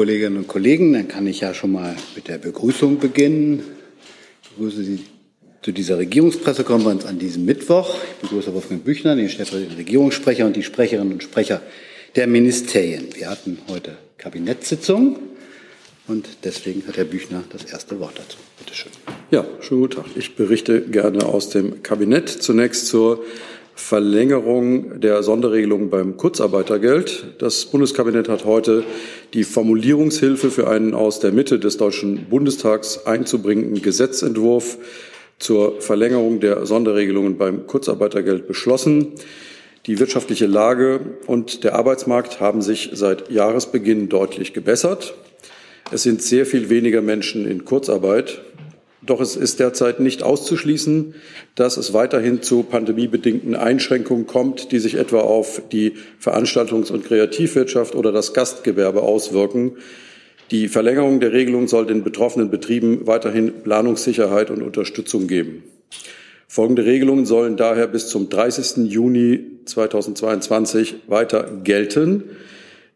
Kolleginnen und Kollegen, dann kann ich ja schon mal mit der Begrüßung beginnen. Ich begrüße Sie zu dieser Regierungspressekonferenz an diesem Mittwoch. Ich begrüße Wolfgang Büchner, den stellvertretenden Regierungssprecher und die Sprecherinnen und Sprecher der Ministerien. Wir hatten heute Kabinettssitzung und deswegen hat Herr Büchner das erste Wort dazu. Bitte schön. Ja, schönen guten Tag. Ich berichte gerne aus dem Kabinett. Zunächst zur Verlängerung der Sonderregelung beim Kurzarbeitergeld. Das Bundeskabinett hat heute die Formulierungshilfe für einen aus der Mitte des Deutschen Bundestags einzubringenden Gesetzentwurf zur Verlängerung der Sonderregelungen beim Kurzarbeitergeld beschlossen. Die wirtschaftliche Lage und der Arbeitsmarkt haben sich seit Jahresbeginn deutlich gebessert. Es sind sehr viel weniger Menschen in Kurzarbeit. Doch es ist derzeit nicht auszuschließen, dass es weiterhin zu pandemiebedingten Einschränkungen kommt, die sich etwa auf die Veranstaltungs- und Kreativwirtschaft oder das Gastgewerbe auswirken. Die Verlängerung der Regelung soll den betroffenen Betrieben weiterhin Planungssicherheit und Unterstützung geben. Folgende Regelungen sollen daher bis zum 30. Juni 2022 weiter gelten.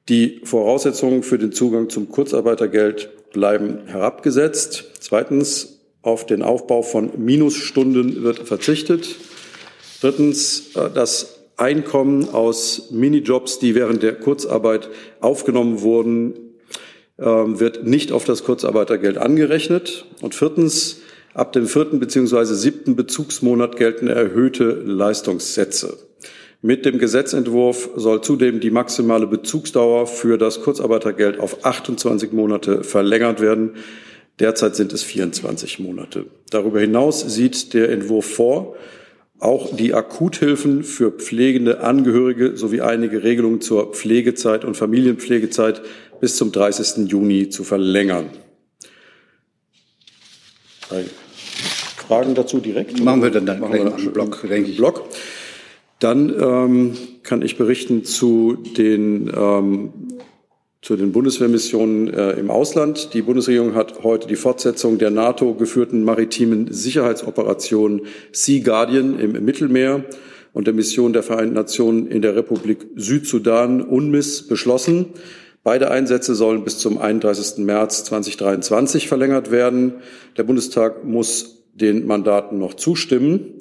Die Voraussetzungen für den Zugang zum Kurzarbeitergeld bleiben herabgesetzt. Zweitens, auf den Aufbau von Minusstunden wird verzichtet. Drittens, äh, das Einkommen aus Minijobs, die während der Kurzarbeit aufgenommen wurden, ähm, wird nicht auf das Kurzarbeitergeld angerechnet. Und viertens, ab dem vierten bzw. siebten Bezugsmonat gelten erhöhte Leistungssätze. Mit dem Gesetzentwurf soll zudem die maximale Bezugsdauer für das Kurzarbeitergeld auf 28 Monate verlängert werden. Derzeit sind es 24 Monate. Darüber hinaus sieht der Entwurf vor, auch die Akuthilfen für pflegende Angehörige sowie einige Regelungen zur Pflegezeit und Familienpflegezeit bis zum 30. Juni zu verlängern. Fragen dazu direkt? Machen wir dann, dann Machen wir einen Block, denke ich. Block. Dann ähm, kann ich berichten zu den ähm, zu den Bundeswehrmissionen äh, im Ausland. Die Bundesregierung hat heute die Fortsetzung der NATO geführten maritimen Sicherheitsoperation Sea Guardian im Mittelmeer und der Mission der Vereinten Nationen in der Republik Südsudan UNMISS beschlossen. Beide Einsätze sollen bis zum 31. März 2023 verlängert werden. Der Bundestag muss den Mandaten noch zustimmen.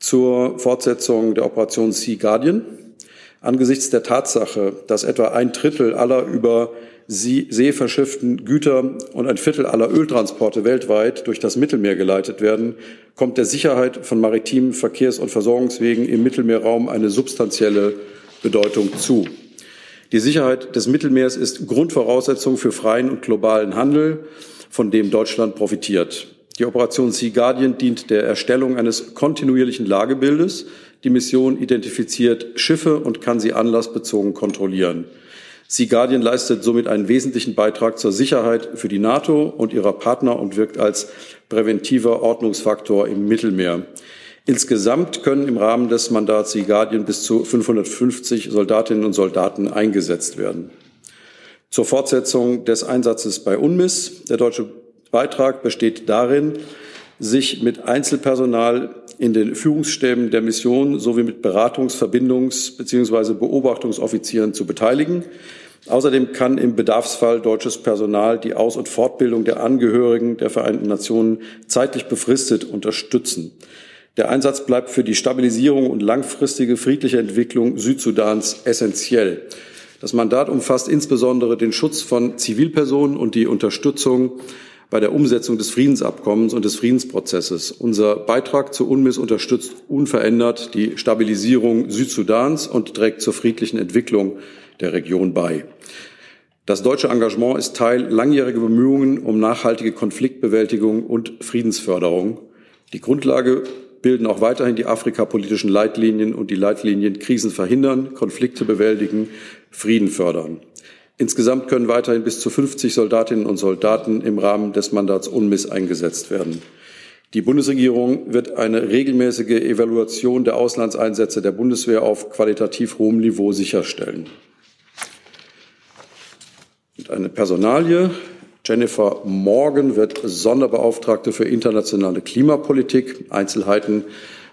Zur Fortsetzung der Operation Sea Guardian Angesichts der Tatsache, dass etwa ein Drittel aller über See verschifften Güter und ein Viertel aller Öltransporte weltweit durch das Mittelmeer geleitet werden, kommt der Sicherheit von maritimen Verkehrs- und Versorgungswegen im Mittelmeerraum eine substanzielle Bedeutung zu. Die Sicherheit des Mittelmeers ist Grundvoraussetzung für freien und globalen Handel, von dem Deutschland profitiert. Die Operation Sea Guardian dient der Erstellung eines kontinuierlichen Lagebildes, die Mission identifiziert Schiffe und kann sie anlassbezogen kontrollieren. Sea Guardian leistet somit einen wesentlichen Beitrag zur Sicherheit für die NATO und ihrer Partner und wirkt als präventiver Ordnungsfaktor im Mittelmeer. Insgesamt können im Rahmen des Mandats Sea Guardian bis zu 550 Soldatinnen und Soldaten eingesetzt werden. Zur Fortsetzung des Einsatzes bei UNMISS. Der deutsche Beitrag besteht darin, sich mit Einzelpersonal in den Führungsstäben der Mission sowie mit Beratungs-, Verbindungs- bzw. Beobachtungsoffizieren zu beteiligen. Außerdem kann im Bedarfsfall deutsches Personal die Aus- und Fortbildung der Angehörigen der Vereinten Nationen zeitlich befristet unterstützen. Der Einsatz bleibt für die Stabilisierung und langfristige friedliche Entwicklung Südsudans essentiell. Das Mandat umfasst insbesondere den Schutz von Zivilpersonen und die Unterstützung bei der Umsetzung des Friedensabkommens und des Friedensprozesses. Unser Beitrag zur UNMISS unterstützt unverändert die Stabilisierung Südsudans und trägt zur friedlichen Entwicklung der Region bei. Das deutsche Engagement ist Teil langjähriger Bemühungen um nachhaltige Konfliktbewältigung und Friedensförderung. Die Grundlage bilden auch weiterhin die afrikapolitischen Leitlinien und die Leitlinien Krisen verhindern, Konflikte bewältigen, Frieden fördern. Insgesamt können weiterhin bis zu 50 Soldatinnen und Soldaten im Rahmen des Mandats UNMISS eingesetzt werden. Die Bundesregierung wird eine regelmäßige Evaluation der Auslandseinsätze der Bundeswehr auf qualitativ hohem Niveau sicherstellen. Und eine Personalie. Jennifer Morgan wird Sonderbeauftragte für internationale Klimapolitik. Einzelheiten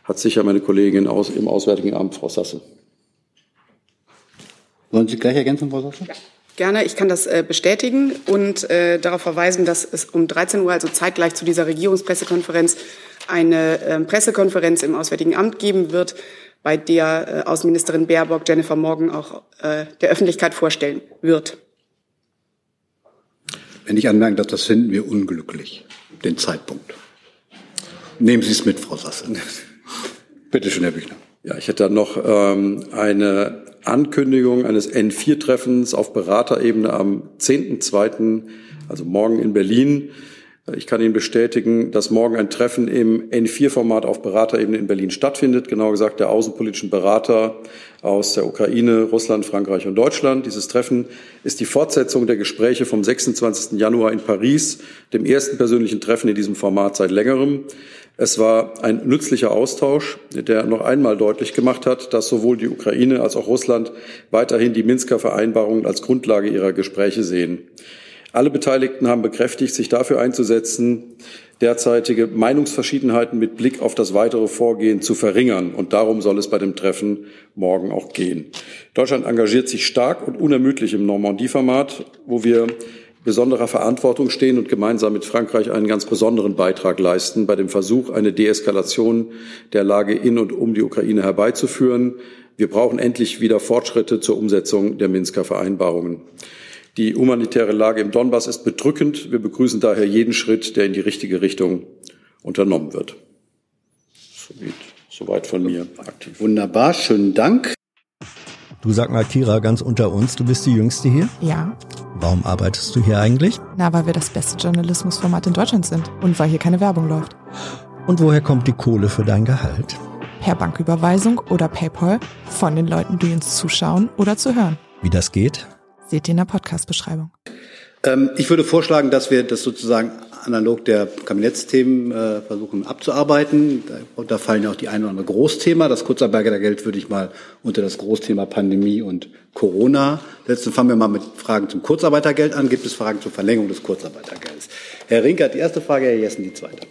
hat sicher meine Kollegin aus, im Auswärtigen Amt, Frau Sasse. Wollen Sie gleich ergänzen, Frau Sasse? Ja. Gerne, ich kann das äh, bestätigen und äh, darauf verweisen, dass es um 13 Uhr, also zeitgleich zu dieser Regierungspressekonferenz, eine äh, Pressekonferenz im Auswärtigen Amt geben wird, bei der äh, Außenministerin Baerbock Jennifer Morgan auch der Öffentlichkeit vorstellen wird. Wenn ich anmerken darf, das finden wir unglücklich, den Zeitpunkt. Nehmen Sie es mit, Frau Sasse. Bitte schön, Herr Büchner. Ja, ich hätte dann noch ähm, eine Ankündigung eines N4-Treffens auf Beraterebene am 10.2., also morgen in Berlin. Ich kann Ihnen bestätigen, dass morgen ein Treffen im N4-Format auf Beraterebene in Berlin stattfindet. Genau gesagt der außenpolitischen Berater aus der Ukraine, Russland, Frankreich und Deutschland. Dieses Treffen ist die Fortsetzung der Gespräche vom 26. Januar in Paris, dem ersten persönlichen Treffen in diesem Format seit längerem. Es war ein nützlicher Austausch, der noch einmal deutlich gemacht hat, dass sowohl die Ukraine als auch Russland weiterhin die Minsker Vereinbarungen als Grundlage ihrer Gespräche sehen. Alle Beteiligten haben bekräftigt, sich dafür einzusetzen, derzeitige Meinungsverschiedenheiten mit Blick auf das weitere Vorgehen zu verringern. Und darum soll es bei dem Treffen morgen auch gehen. Deutschland engagiert sich stark und unermüdlich im Normandie-Format, wo wir besonderer Verantwortung stehen und gemeinsam mit Frankreich einen ganz besonderen Beitrag leisten bei dem Versuch, eine Deeskalation der Lage in und um die Ukraine herbeizuführen. Wir brauchen endlich wieder Fortschritte zur Umsetzung der Minsker Vereinbarungen. Die humanitäre Lage im Donbass ist bedrückend. Wir begrüßen daher jeden Schritt, der in die richtige Richtung unternommen wird. Soweit von mir. Wunderbar, schönen Dank. Du sag mal, Kira, ganz unter uns, du bist die Jüngste hier? Ja. Warum arbeitest du hier eigentlich? Na, weil wir das beste Journalismusformat in Deutschland sind und weil hier keine Werbung läuft. Und woher kommt die Kohle für dein Gehalt? Per Banküberweisung oder PayPal von den Leuten, die uns zuschauen oder zu hören. Wie das geht? Seht ihr in der Podcast-Beschreibung. Ähm, ich würde vorschlagen, dass wir das sozusagen analog der Kabinettsthemen äh, versuchen abzuarbeiten. Da, da fallen ja auch die ein oder andere Großthema. Das Kurzarbeitergeld würde ich mal unter das Großthema Pandemie und Corona setzen. Fangen wir mal mit Fragen zum Kurzarbeitergeld an. Gibt es Fragen zur Verlängerung des Kurzarbeitergelds? Herr Rinke hat die erste Frage, Herr Jessen die zweite.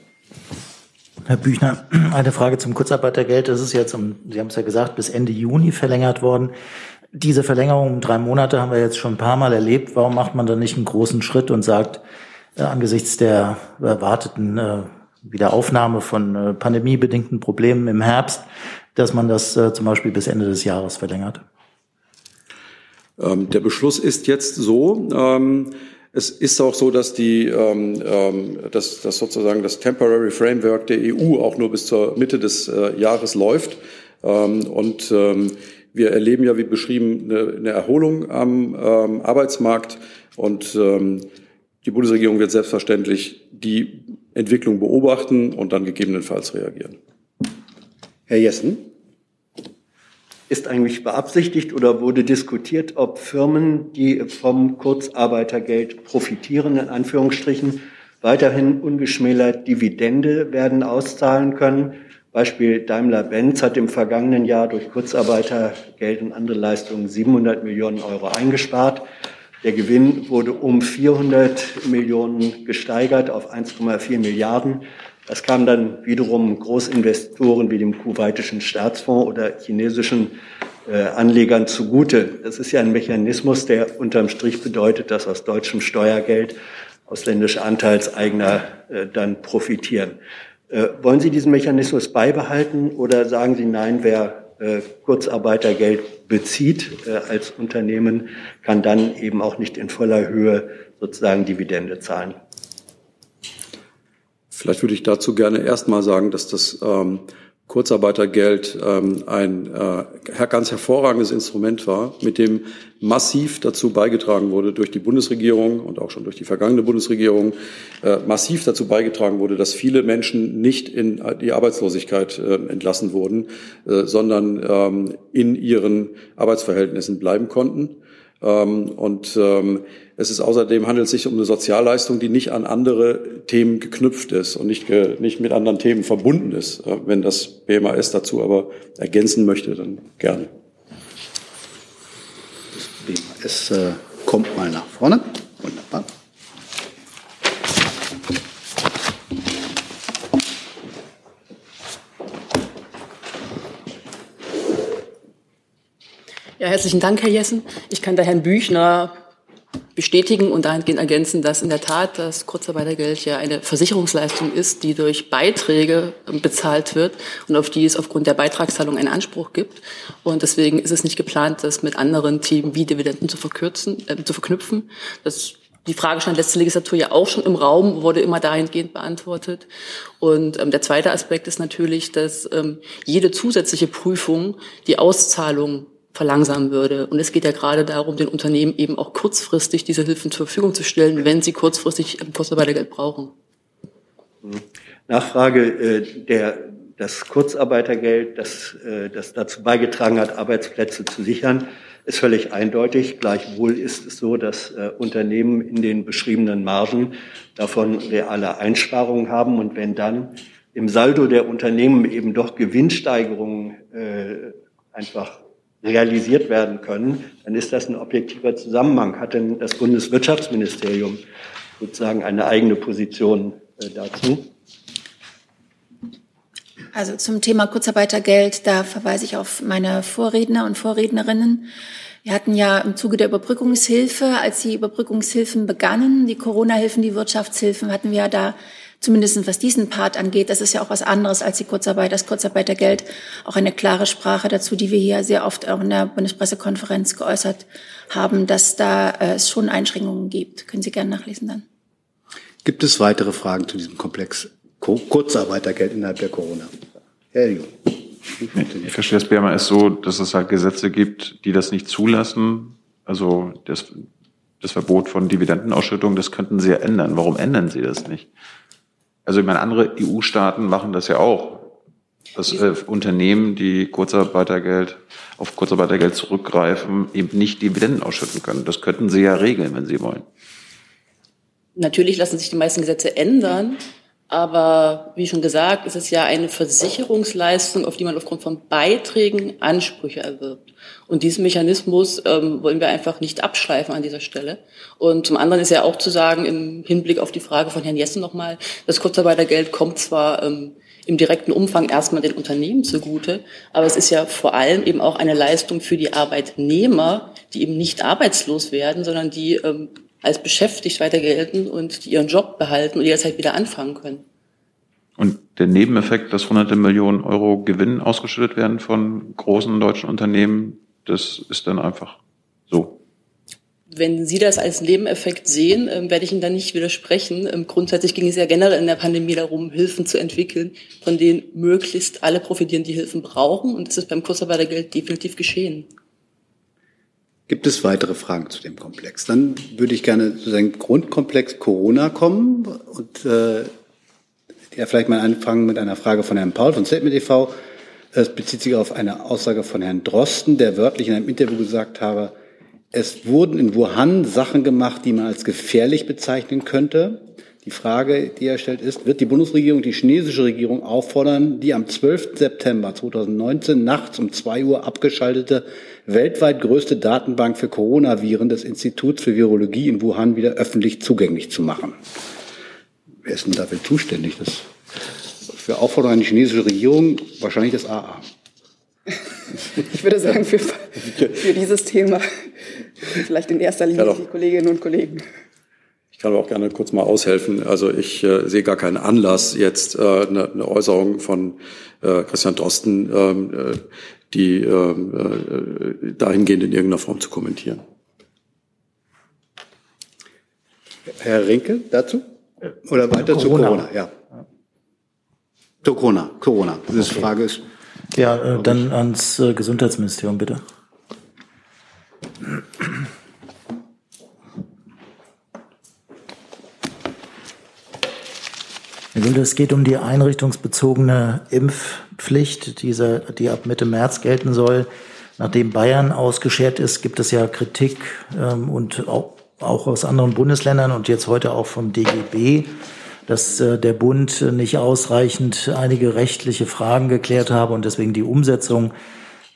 Herr Büchner, eine Frage zum Kurzarbeitergeld. Das ist jetzt, um, Sie haben es ja gesagt, bis Ende Juni verlängert worden. Diese Verlängerung um drei Monate haben wir jetzt schon ein paar Mal erlebt. Warum macht man da nicht einen großen Schritt und sagt, äh, angesichts der erwarteten äh, Wiederaufnahme von äh, pandemiebedingten Problemen im Herbst, dass man das äh, zum Beispiel bis Ende des Jahres verlängert? Ähm, der Beschluss ist jetzt so. Ähm, es ist auch so, dass die, ähm, ähm, dass, dass sozusagen das Temporary Framework der EU auch nur bis zur Mitte des äh, Jahres läuft. Ähm, und ähm, wir erleben ja, wie beschrieben, eine, eine Erholung am ähm, Arbeitsmarkt und ähm, die Bundesregierung wird selbstverständlich die Entwicklung beobachten und dann gegebenenfalls reagieren. Herr Jessen. Ist eigentlich beabsichtigt oder wurde diskutiert, ob Firmen, die vom Kurzarbeitergeld profitieren, in Anführungsstrichen, weiterhin ungeschmälert Dividende werden auszahlen können? Beispiel Daimler-Benz hat im vergangenen Jahr durch Kurzarbeitergeld und andere Leistungen 700 Millionen Euro eingespart. Der Gewinn wurde um 400 Millionen gesteigert auf 1,4 Milliarden. Das kam dann wiederum Großinvestoren wie dem kuwaitischen Staatsfonds oder chinesischen äh, Anlegern zugute. Das ist ja ein Mechanismus, der unterm Strich bedeutet, dass aus deutschem Steuergeld ausländische Anteilseigner äh, dann profitieren. Äh, wollen Sie diesen Mechanismus beibehalten oder sagen Sie nein, wer äh, Kurzarbeitergeld bezieht äh, als Unternehmen, kann dann eben auch nicht in voller Höhe sozusagen Dividende zahlen? Vielleicht würde ich dazu gerne erstmal sagen, dass das ähm, Kurzarbeitergeld ähm, ein äh, ganz hervorragendes Instrument war, mit dem massiv dazu beigetragen wurde durch die Bundesregierung und auch schon durch die vergangene Bundesregierung, äh, massiv dazu beigetragen wurde, dass viele Menschen nicht in die Arbeitslosigkeit äh, entlassen wurden, äh, sondern ähm, in ihren Arbeitsverhältnissen bleiben konnten. Ähm, und ähm, es ist außerdem handelt sich um eine Sozialleistung, die nicht an andere Themen geknüpft ist und nicht, nicht mit anderen Themen verbunden ist. Wenn das BMAS dazu aber ergänzen möchte, dann gerne. Das BMAS äh, kommt mal nach vorne. Wunderbar. Ja, herzlichen Dank, Herr Jessen. Ich kann da Herrn Büchner bestätigen und dahingehend ergänzen, dass in der Tat das Kurzarbeitergeld ja eine Versicherungsleistung ist, die durch Beiträge ähm, bezahlt wird und auf die es aufgrund der Beitragszahlung einen Anspruch gibt. Und deswegen ist es nicht geplant, das mit anderen Themen wie Dividenden zu verkürzen, äh, zu verknüpfen. Das die Frage stand letzte Legislatur ja auch schon im Raum, wurde immer dahingehend beantwortet. Und ähm, der zweite Aspekt ist natürlich, dass ähm, jede zusätzliche Prüfung die Auszahlung verlangsamen würde. Und es geht ja gerade darum, den Unternehmen eben auch kurzfristig diese Hilfen zur Verfügung zu stellen, wenn sie kurzfristig Kurzarbeitergeld brauchen. Nachfrage, äh, der, das Kurzarbeitergeld, das, äh, das dazu beigetragen hat, Arbeitsplätze zu sichern, ist völlig eindeutig. Gleichwohl ist es so, dass äh, Unternehmen in den beschriebenen Margen davon reale Einsparungen haben. Und wenn dann im Saldo der Unternehmen eben doch Gewinnsteigerungen äh, einfach realisiert werden können, dann ist das ein objektiver Zusammenhang. Hat denn das Bundeswirtschaftsministerium sozusagen eine eigene Position äh, dazu? Also zum Thema Kurzarbeitergeld, da verweise ich auf meine Vorredner und Vorrednerinnen. Wir hatten ja im Zuge der Überbrückungshilfe, als die Überbrückungshilfen begannen, die Corona-Hilfen, die Wirtschaftshilfen, hatten wir ja da zumindest was diesen Part angeht, das ist ja auch was anderes als die Kurzarbeit, das Kurzarbeitergeld, auch eine klare Sprache dazu, die wir hier sehr oft auch in der Bundespressekonferenz geäußert haben, dass da äh, es schon Einschränkungen gibt. Können Sie gerne nachlesen dann. Gibt es weitere Fragen zu diesem Komplex Kurzarbeitergeld innerhalb der Corona? Herr Jung. Ich verstehe das Bärmer ist so, dass es halt Gesetze gibt, die das nicht zulassen. Also das, das Verbot von Dividendenausschüttungen, das könnten Sie ja ändern. Warum ändern Sie das nicht? Also ich meine, andere EU-Staaten machen das ja auch. Dass äh, Unternehmen, die Kurzarbeitergeld auf Kurzarbeitergeld zurückgreifen, eben nicht Dividenden ausschütten können. Das könnten Sie ja regeln, wenn Sie wollen. Natürlich lassen sich die meisten Gesetze ändern, aber wie schon gesagt, ist es ja eine Versicherungsleistung, auf die man aufgrund von Beiträgen Ansprüche erwirbt. Und diesen Mechanismus ähm, wollen wir einfach nicht abschleifen an dieser Stelle. Und zum anderen ist ja auch zu sagen, im Hinblick auf die Frage von Herrn Jessen nochmal, das Kurzarbeitergeld kommt zwar ähm, im direkten Umfang erstmal den Unternehmen zugute, aber es ist ja vor allem eben auch eine Leistung für die Arbeitnehmer, die eben nicht arbeitslos werden, sondern die ähm, als beschäftigt weiter gelten und die ihren Job behalten und jederzeit wieder anfangen können. Und der Nebeneffekt, dass hunderte Millionen Euro Gewinn ausgeschüttet werden von großen deutschen Unternehmen, das ist dann einfach so. Wenn Sie das als Nebeneffekt sehen, ähm, werde ich Ihnen da nicht widersprechen. Ähm, grundsätzlich ging es ja generell in der Pandemie darum, Hilfen zu entwickeln, von denen möglichst alle profitieren, die Hilfen brauchen. Und das ist beim Kurzarbeitergeld definitiv geschehen. Gibt es weitere Fragen zu dem Komplex? Dann würde ich gerne zu seinem Grundkomplex Corona kommen und äh, ja, vielleicht mal anfangen mit einer Frage von Herrn Paul von Statement e.V. Es bezieht sich auf eine Aussage von Herrn Drosten, der wörtlich in einem Interview gesagt habe, es wurden in Wuhan Sachen gemacht, die man als gefährlich bezeichnen könnte. Die Frage, die er stellt, ist, wird die Bundesregierung die chinesische Regierung auffordern, die am 12. September 2019 nachts um zwei Uhr abgeschaltete weltweit größte Datenbank für Coronaviren des Instituts für Virologie in Wuhan wieder öffentlich zugänglich zu machen? Wer ist denn dafür zuständig? Das für Aufforderung an die chinesische Regierung wahrscheinlich das AA. Ich würde sagen, für, für dieses Thema vielleicht in erster Linie die Kolleginnen und Kollegen kann aber auch gerne kurz mal aushelfen. Also ich äh, sehe gar keinen Anlass, jetzt äh, eine, eine Äußerung von äh, Christian Drosten, ähm, äh, die ähm, äh, dahingehend in irgendeiner Form zu kommentieren. Herr Rinke dazu? Oder weiter Corona. zu Corona? Ja. Zu Corona. Corona. Diese okay. Frage ist. Ja, äh, dann ans äh, Gesundheitsministerium bitte. Es geht um die einrichtungsbezogene Impfpflicht, diese, die ab Mitte März gelten soll. Nachdem Bayern ausgeschert ist, gibt es ja Kritik ähm, und auch, auch aus anderen Bundesländern und jetzt heute auch vom DGB, dass äh, der Bund nicht ausreichend einige rechtliche Fragen geklärt habe und deswegen die Umsetzung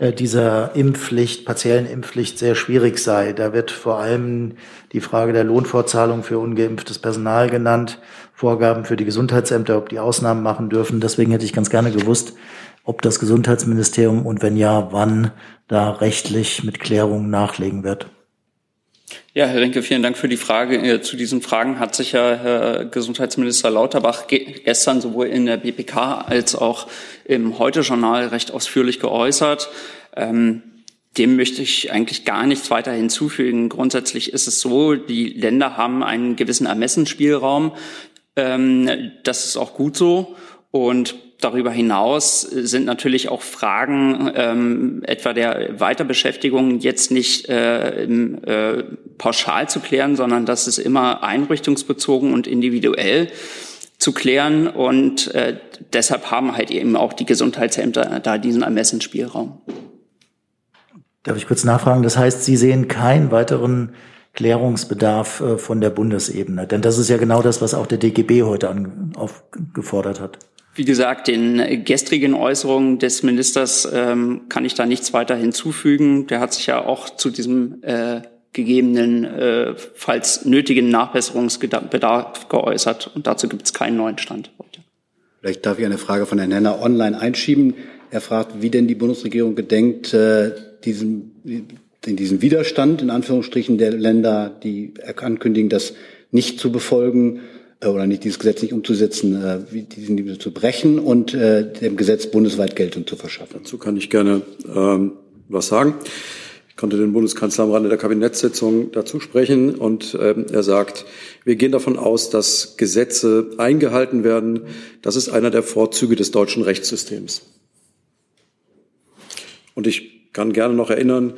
dieser Impfpflicht, partiellen Impfpflicht sehr schwierig sei. Da wird vor allem die Frage der Lohnfortzahlung für ungeimpftes Personal genannt, Vorgaben für die Gesundheitsämter, ob die Ausnahmen machen dürfen. Deswegen hätte ich ganz gerne gewusst, ob das Gesundheitsministerium und wenn ja, wann da rechtlich mit Klärungen nachlegen wird. Ja, Herr Rinke, vielen Dank für die Frage. Äh, zu diesen Fragen hat sich ja Herr Gesundheitsminister Lauterbach gestern sowohl in der BPK als auch im Heute-Journal recht ausführlich geäußert. Ähm, dem möchte ich eigentlich gar nichts weiter hinzufügen. Grundsätzlich ist es so, die Länder haben einen gewissen Ermessensspielraum. Ähm, das ist auch gut so. Und darüber hinaus sind natürlich auch Fragen ähm, etwa der Weiterbeschäftigung jetzt nicht äh, äh, pauschal zu klären, sondern das ist immer einrichtungsbezogen und individuell zu klären. Und äh, deshalb haben halt eben auch die Gesundheitsämter da diesen Ermessensspielraum. Darf ich kurz nachfragen? Das heißt, Sie sehen keinen weiteren Klärungsbedarf äh, von der Bundesebene. Denn das ist ja genau das, was auch der DGB heute aufgefordert hat. Wie gesagt, den gestrigen Äußerungen des Ministers ähm, kann ich da nichts weiter hinzufügen. Der hat sich ja auch zu diesem äh, gegebenen, äh, falls nötigen Nachbesserungsbedarf geäußert. Und dazu gibt es keinen neuen Stand heute. Vielleicht darf ich eine Frage von Herrn Henner online einschieben. Er fragt, wie denn die Bundesregierung gedenkt, äh, diesen, in diesen Widerstand, in Anführungsstrichen, der Länder, die ankündigen, das nicht zu befolgen, oder nicht dieses Gesetz nicht umzusetzen, äh, wie diesen zu brechen und äh, dem Gesetz bundesweit Geltung zu verschaffen. Dazu kann ich gerne ähm, was sagen. Ich konnte den Bundeskanzler am Rande der Kabinettssitzung dazu sprechen und ähm, er sagt, wir gehen davon aus, dass Gesetze eingehalten werden. Das ist einer der Vorzüge des deutschen Rechtssystems. Und ich kann gerne noch erinnern,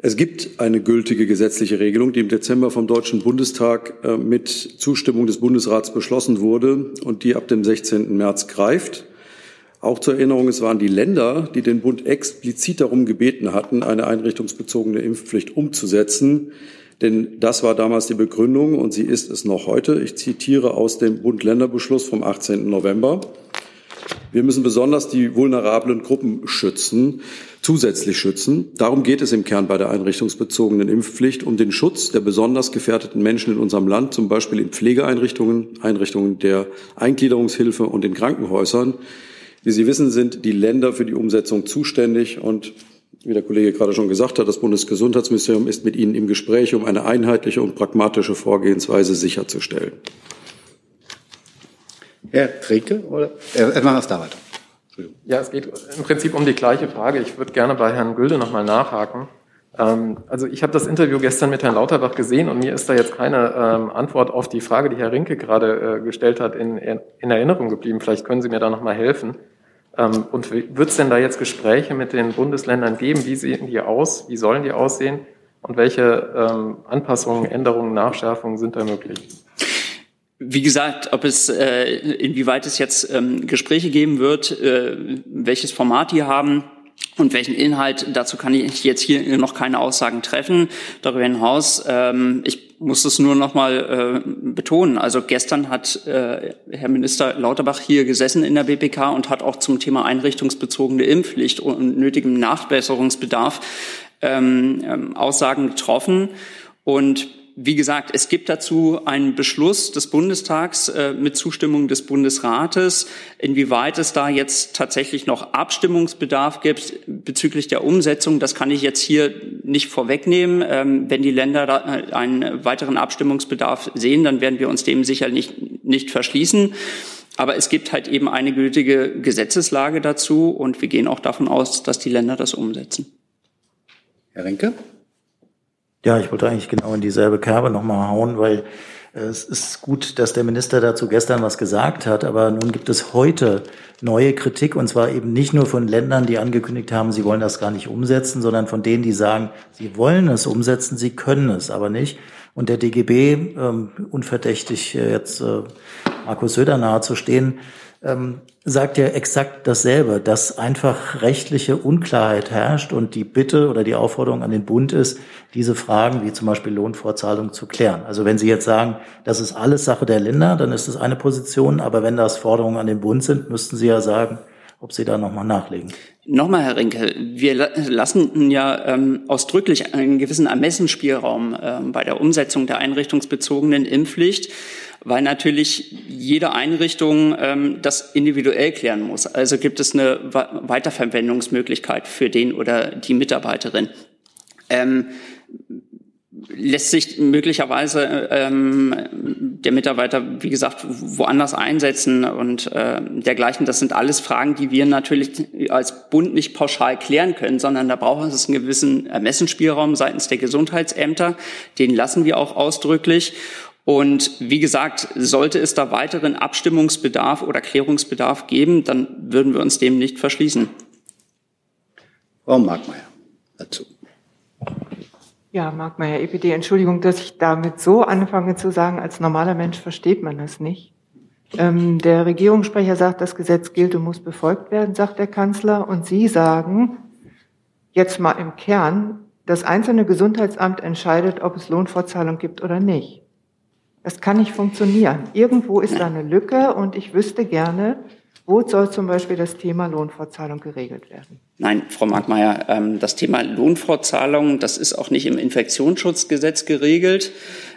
es gibt eine gültige gesetzliche Regelung, die im Dezember vom Deutschen Bundestag äh, mit Zustimmung des Bundesrats beschlossen wurde und die ab dem 16. März greift. Auch zur Erinnerung, es waren die Länder, die den Bund explizit darum gebeten hatten, eine einrichtungsbezogene Impfpflicht umzusetzen. Denn das war damals die Begründung und sie ist es noch heute. Ich zitiere aus dem Bund-Länder-Beschluss vom 18. November. Wir müssen besonders die vulnerablen Gruppen schützen zusätzlich schützen. Darum geht es im Kern bei der einrichtungsbezogenen Impfpflicht, um den Schutz der besonders gefährdeten Menschen in unserem Land, zum Beispiel in Pflegeeinrichtungen, Einrichtungen der Eingliederungshilfe und in Krankenhäusern. Wie Sie wissen, sind die Länder für die Umsetzung zuständig und wie der Kollege gerade schon gesagt hat, das Bundesgesundheitsministerium ist mit Ihnen im Gespräch, um eine einheitliche und pragmatische Vorgehensweise sicherzustellen. Herr Treke, oder? Erstmal was da weiter. Ja, es geht im Prinzip um die gleiche Frage. Ich würde gerne bei Herrn Gülde nochmal nachhaken. Ähm, also ich habe das Interview gestern mit Herrn Lauterbach gesehen und mir ist da jetzt keine ähm, Antwort auf die Frage, die Herr Rinke gerade äh, gestellt hat, in, in Erinnerung geblieben. Vielleicht können Sie mir da nochmal helfen. Ähm, und wird es denn da jetzt Gespräche mit den Bundesländern geben? Wie sehen die aus? Wie sollen die aussehen? Und welche Anpassungen, Änderungen, Nachschärfungen sind da möglich? Wie gesagt, ob es, äh, inwieweit es jetzt ähm, Gespräche geben wird, äh, welches Format die haben und welchen Inhalt, dazu kann ich jetzt hier noch keine Aussagen treffen. Darüber hinaus, ähm, ich muss es nur noch mal äh, betonen. Also gestern hat äh, Herr Minister Lauterbach hier gesessen in der BPK und hat auch zum Thema einrichtungsbezogene Impfpflicht und nötigem Nachbesserungsbedarf ähm, ähm, Aussagen getroffen. Und wie gesagt, es gibt dazu einen Beschluss des Bundestags äh, mit Zustimmung des Bundesrates. Inwieweit es da jetzt tatsächlich noch Abstimmungsbedarf gibt bezüglich der Umsetzung, das kann ich jetzt hier nicht vorwegnehmen. Ähm, wenn die Länder äh, einen weiteren Abstimmungsbedarf sehen, dann werden wir uns dem sicher nicht, nicht verschließen. Aber es gibt halt eben eine gültige Gesetzeslage dazu und wir gehen auch davon aus, dass die Länder das umsetzen. Herr Renke? Ja, ich wollte eigentlich genau in dieselbe Kerbe nochmal hauen, weil äh, es ist gut, dass der Minister dazu gestern was gesagt hat, aber nun gibt es heute neue Kritik und zwar eben nicht nur von Ländern, die angekündigt haben, sie wollen das gar nicht umsetzen, sondern von denen, die sagen, sie wollen es umsetzen, sie können es aber nicht. Und der DGB, ähm, unverdächtig äh, jetzt äh, Markus Söder nahezustehen, ähm, sagt ja exakt dasselbe, dass einfach rechtliche Unklarheit herrscht und die Bitte oder die Aufforderung an den Bund ist, diese Fragen wie zum Beispiel Lohnfortzahlung zu klären. Also wenn Sie jetzt sagen, das ist alles Sache der Länder, dann ist das eine Position, aber wenn das Forderungen an den Bund sind, müssten Sie ja sagen, ob Sie da nochmal nachlegen. Nochmal, Herr Rinke, wir lassen ja ähm, ausdrücklich einen gewissen Ermessensspielraum ähm, bei der Umsetzung der einrichtungsbezogenen Impfpflicht weil natürlich jede Einrichtung ähm, das individuell klären muss. Also gibt es eine Weiterverwendungsmöglichkeit für den oder die Mitarbeiterin. Ähm, lässt sich möglicherweise ähm, der Mitarbeiter, wie gesagt, woanders einsetzen und äh, dergleichen. Das sind alles Fragen, die wir natürlich als Bund nicht pauschal klären können, sondern da braucht es einen gewissen Ermessensspielraum seitens der Gesundheitsämter. Den lassen wir auch ausdrücklich. Und wie gesagt, sollte es da weiteren Abstimmungsbedarf oder Klärungsbedarf geben, dann würden wir uns dem nicht verschließen. Frau Markmeier dazu. Ja, Markmeier, EPD, Entschuldigung, dass ich damit so anfange zu sagen, als normaler Mensch versteht man das nicht. Ähm, der Regierungssprecher sagt, das Gesetz gilt und muss befolgt werden, sagt der Kanzler. Und Sie sagen, jetzt mal im Kern, das einzelne Gesundheitsamt entscheidet, ob es Lohnfortzahlung gibt oder nicht. Das kann nicht funktionieren. Irgendwo ist da eine Lücke und ich wüsste gerne, wo soll zum Beispiel das Thema Lohnfortzahlung geregelt werden? Nein, Frau Markmeier, ähm, das Thema Lohnfortzahlung, das ist auch nicht im Infektionsschutzgesetz geregelt.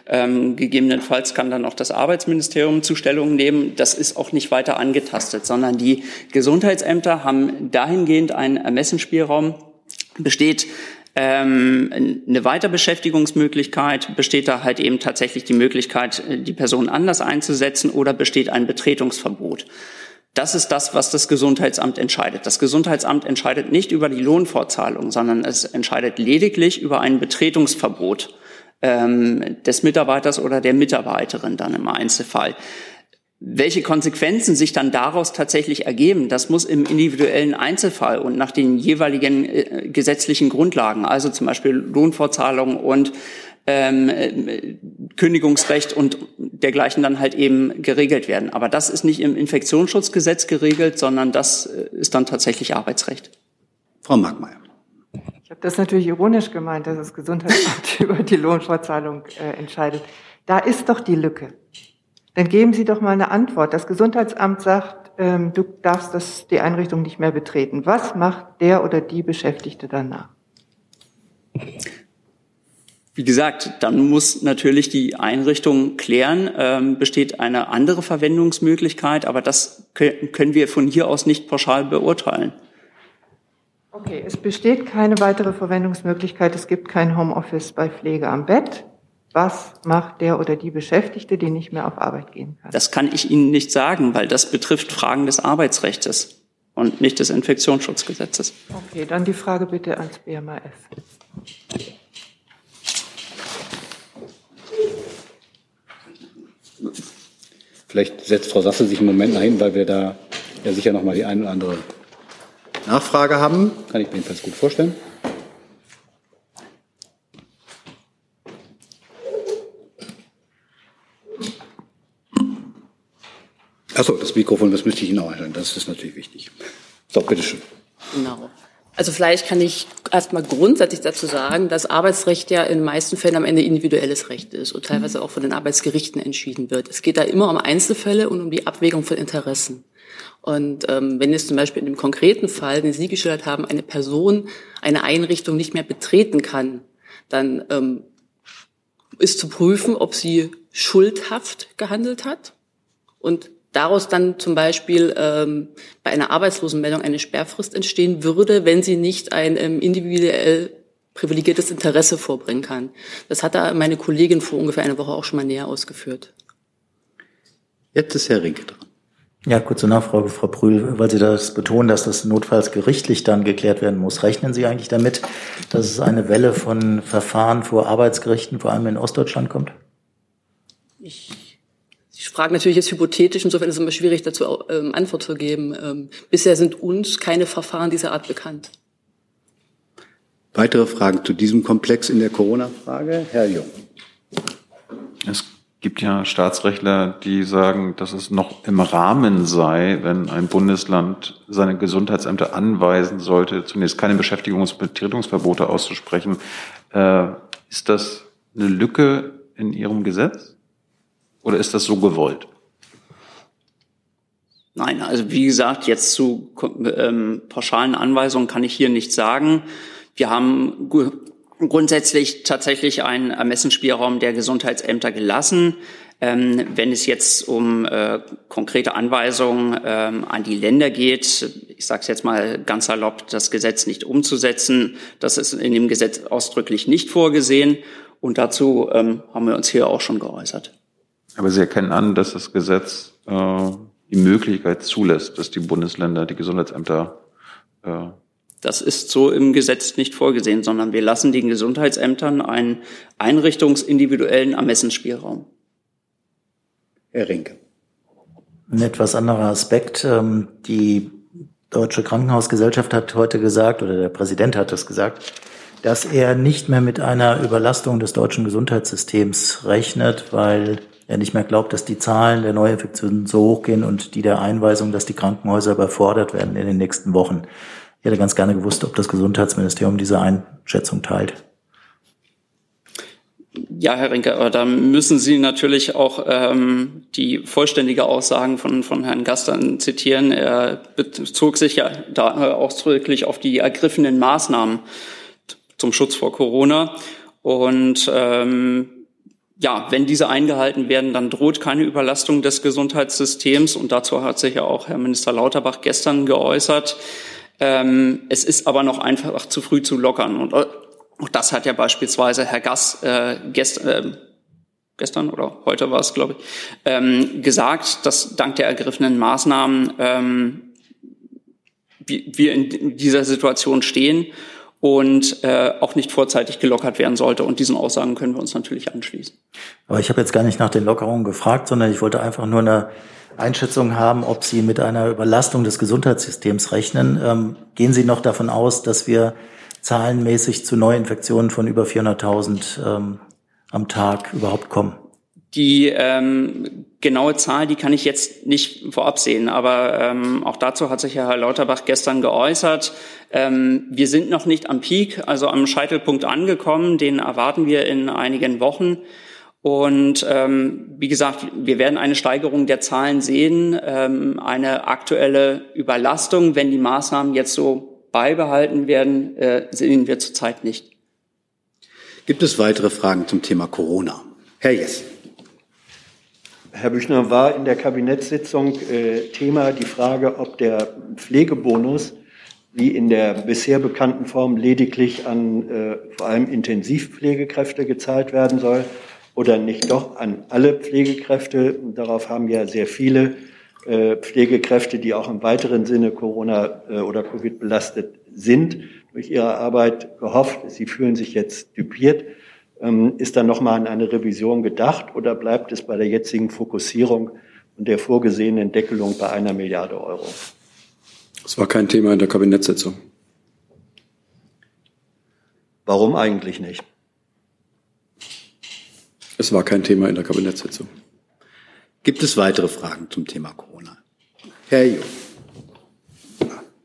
Ähm, gegebenenfalls kann dann auch das Arbeitsministerium Zustellung nehmen. Das ist auch nicht weiter angetastet, sondern die Gesundheitsämter haben dahingehend einen Ermessensspielraum, besteht ähm, eine Weiterbeschäftigungsmöglichkeit, besteht da halt eben tatsächlich die Möglichkeit, die Person anders einzusetzen oder besteht ein Betretungsverbot. Das ist das, was das Gesundheitsamt entscheidet. Das Gesundheitsamt entscheidet nicht über die Lohnfortzahlung, sondern es entscheidet lediglich über ein Betretungsverbot ähm, des Mitarbeiters oder der Mitarbeiterin dann im Einzelfall. Welche Konsequenzen sich dann daraus tatsächlich ergeben, das muss im individuellen Einzelfall und nach den jeweiligen äh, gesetzlichen Grundlagen, also zum Beispiel Lohnfortzahlung und ähm, äh, Kündigungsrecht und dergleichen dann halt eben geregelt werden. Aber das ist nicht im Infektionsschutzgesetz geregelt, sondern das äh, ist dann tatsächlich Arbeitsrecht. Frau Markmeier. Ich habe das natürlich ironisch gemeint, dass das Gesundheitsamt über die Lohnfortzahlung äh, entscheidet. Da ist doch die Lücke. Dann geben Sie doch mal eine Antwort. Das Gesundheitsamt sagt, ähm, du darfst das, die Einrichtung nicht mehr betreten. Was macht der oder die Beschäftigte danach? Wie gesagt, dann muss natürlich die Einrichtung klären, ähm, besteht eine andere Verwendungsmöglichkeit, aber das können wir von hier aus nicht pauschal beurteilen. Okay, es besteht keine weitere Verwendungsmöglichkeit, es gibt kein Homeoffice bei Pflege am Bett. Was macht der oder die Beschäftigte, die nicht mehr auf Arbeit gehen kann? Das kann ich Ihnen nicht sagen, weil das betrifft Fragen des Arbeitsrechts und nicht des Infektionsschutzgesetzes. Okay, dann die Frage bitte ans BMAF. Vielleicht setzt Frau Sasse sich einen Moment nach hin, weil wir da ja sicher noch mal die eine oder andere Nachfrage haben. Kann ich mir jedenfalls gut vorstellen. Achso, das Mikrofon, das müsste ich Ihnen auch einstellen. Das ist natürlich wichtig. So, bitteschön. Genau. Also vielleicht kann ich erstmal grundsätzlich dazu sagen, dass Arbeitsrecht ja in den meisten Fällen am Ende individuelles Recht ist und teilweise auch von den Arbeitsgerichten entschieden wird. Es geht da immer um Einzelfälle und um die Abwägung von Interessen. Und ähm, wenn jetzt zum Beispiel in dem konkreten Fall, den Sie geschildert haben, eine Person eine Einrichtung nicht mehr betreten kann, dann ähm, ist zu prüfen, ob sie schuldhaft gehandelt hat und daraus dann zum Beispiel ähm, bei einer Arbeitslosenmeldung eine Sperrfrist entstehen würde, wenn sie nicht ein ähm, individuell privilegiertes Interesse vorbringen kann. Das hat da meine Kollegin vor ungefähr einer Woche auch schon mal näher ausgeführt. Jetzt ist Herr Rinke dran. Ja, kurze Nachfrage, Frau Prühl, weil Sie das betonen, dass das notfalls gerichtlich dann geklärt werden muss. Rechnen Sie eigentlich damit, dass es eine Welle von Verfahren vor Arbeitsgerichten, vor allem in Ostdeutschland kommt? Ich ich frage natürlich jetzt hypothetisch, insofern ist es immer schwierig, dazu ähm, Antwort zu geben. Ähm, bisher sind uns keine Verfahren dieser Art bekannt. Weitere Fragen zu diesem Komplex in der Corona-Frage? Herr Jung. Es gibt ja Staatsrechtler, die sagen, dass es noch im Rahmen sei, wenn ein Bundesland seine Gesundheitsämter anweisen sollte, zunächst keine Beschäftigungs- und Betretungsverbote auszusprechen. Äh, ist das eine Lücke in Ihrem Gesetz? Oder ist das so gewollt? Nein, also wie gesagt, jetzt zu ähm, pauschalen Anweisungen kann ich hier nichts sagen. Wir haben grundsätzlich tatsächlich einen Ermessensspielraum der Gesundheitsämter gelassen. Ähm, wenn es jetzt um äh, konkrete Anweisungen ähm, an die Länder geht, ich sage es jetzt mal ganz salopp, das Gesetz nicht umzusetzen, das ist in dem Gesetz ausdrücklich nicht vorgesehen. Und dazu ähm, haben wir uns hier auch schon geäußert. Aber Sie erkennen an, dass das Gesetz äh, die Möglichkeit zulässt, dass die Bundesländer die Gesundheitsämter äh, das ist so im Gesetz nicht vorgesehen, sondern wir lassen den Gesundheitsämtern einen einrichtungsindividuellen Ermessensspielraum. Herr Rinke. Ein etwas anderer Aspekt. Ähm, die Deutsche Krankenhausgesellschaft hat heute gesagt, oder der Präsident hat das gesagt, dass er nicht mehr mit einer Überlastung des deutschen Gesundheitssystems rechnet, weil nicht mehr glaubt, dass die Zahlen der Neuinfektionen so hochgehen und die der Einweisung, dass die Krankenhäuser überfordert werden in den nächsten Wochen. Ich hätte ganz gerne gewusst, ob das Gesundheitsministerium diese Einschätzung teilt. Ja, Herr Rinke, aber da müssen Sie natürlich auch ähm, die vollständige Aussagen von, von Herrn Gastern zitieren. Er bezog sich ja da ausdrücklich auf die ergriffenen Maßnahmen zum Schutz vor Corona. Und ähm, ja, wenn diese eingehalten werden, dann droht keine Überlastung des Gesundheitssystems. Und dazu hat sich ja auch Herr Minister Lauterbach gestern geäußert. Ähm, es ist aber noch einfach zu früh zu lockern. Und äh, auch das hat ja beispielsweise Herr Gass äh, gest, äh, gestern oder heute war es, glaube ich, ähm, gesagt, dass dank der ergriffenen Maßnahmen ähm, wir in dieser Situation stehen und äh, auch nicht vorzeitig gelockert werden sollte. Und diesen Aussagen können wir uns natürlich anschließen. Aber ich habe jetzt gar nicht nach den Lockerungen gefragt, sondern ich wollte einfach nur eine Einschätzung haben, ob Sie mit einer Überlastung des Gesundheitssystems rechnen. Ähm, gehen Sie noch davon aus, dass wir zahlenmäßig zu Neuinfektionen von über 400.000 ähm, am Tag überhaupt kommen? Die ähm, genaue Zahl, die kann ich jetzt nicht vorab sehen, aber ähm, auch dazu hat sich ja Herr Lauterbach gestern geäußert. Ähm, wir sind noch nicht am Peak, also am Scheitelpunkt angekommen. Den erwarten wir in einigen Wochen. Und ähm, wie gesagt, wir werden eine Steigerung der Zahlen sehen, ähm, eine aktuelle Überlastung, wenn die Maßnahmen jetzt so beibehalten werden, äh, sehen wir zurzeit nicht. Gibt es weitere Fragen zum Thema Corona? Herr Jess. Herr Büchner, war in der Kabinettssitzung äh, Thema die Frage, ob der Pflegebonus wie in der bisher bekannten Form lediglich an äh, vor allem Intensivpflegekräfte gezahlt werden soll oder nicht doch an alle Pflegekräfte. Darauf haben ja sehr viele äh, Pflegekräfte, die auch im weiteren Sinne Corona äh, oder Covid belastet sind, durch ihre Arbeit gehofft. Sie fühlen sich jetzt dupiert. Ähm, ist da nochmal an eine Revision gedacht oder bleibt es bei der jetzigen Fokussierung und der vorgesehenen Deckelung bei einer Milliarde Euro? Das war kein Thema in der Kabinettssitzung. Warum eigentlich nicht? Es war kein Thema in der Kabinettssitzung. Gibt es weitere Fragen zum Thema Corona? Herr Jung.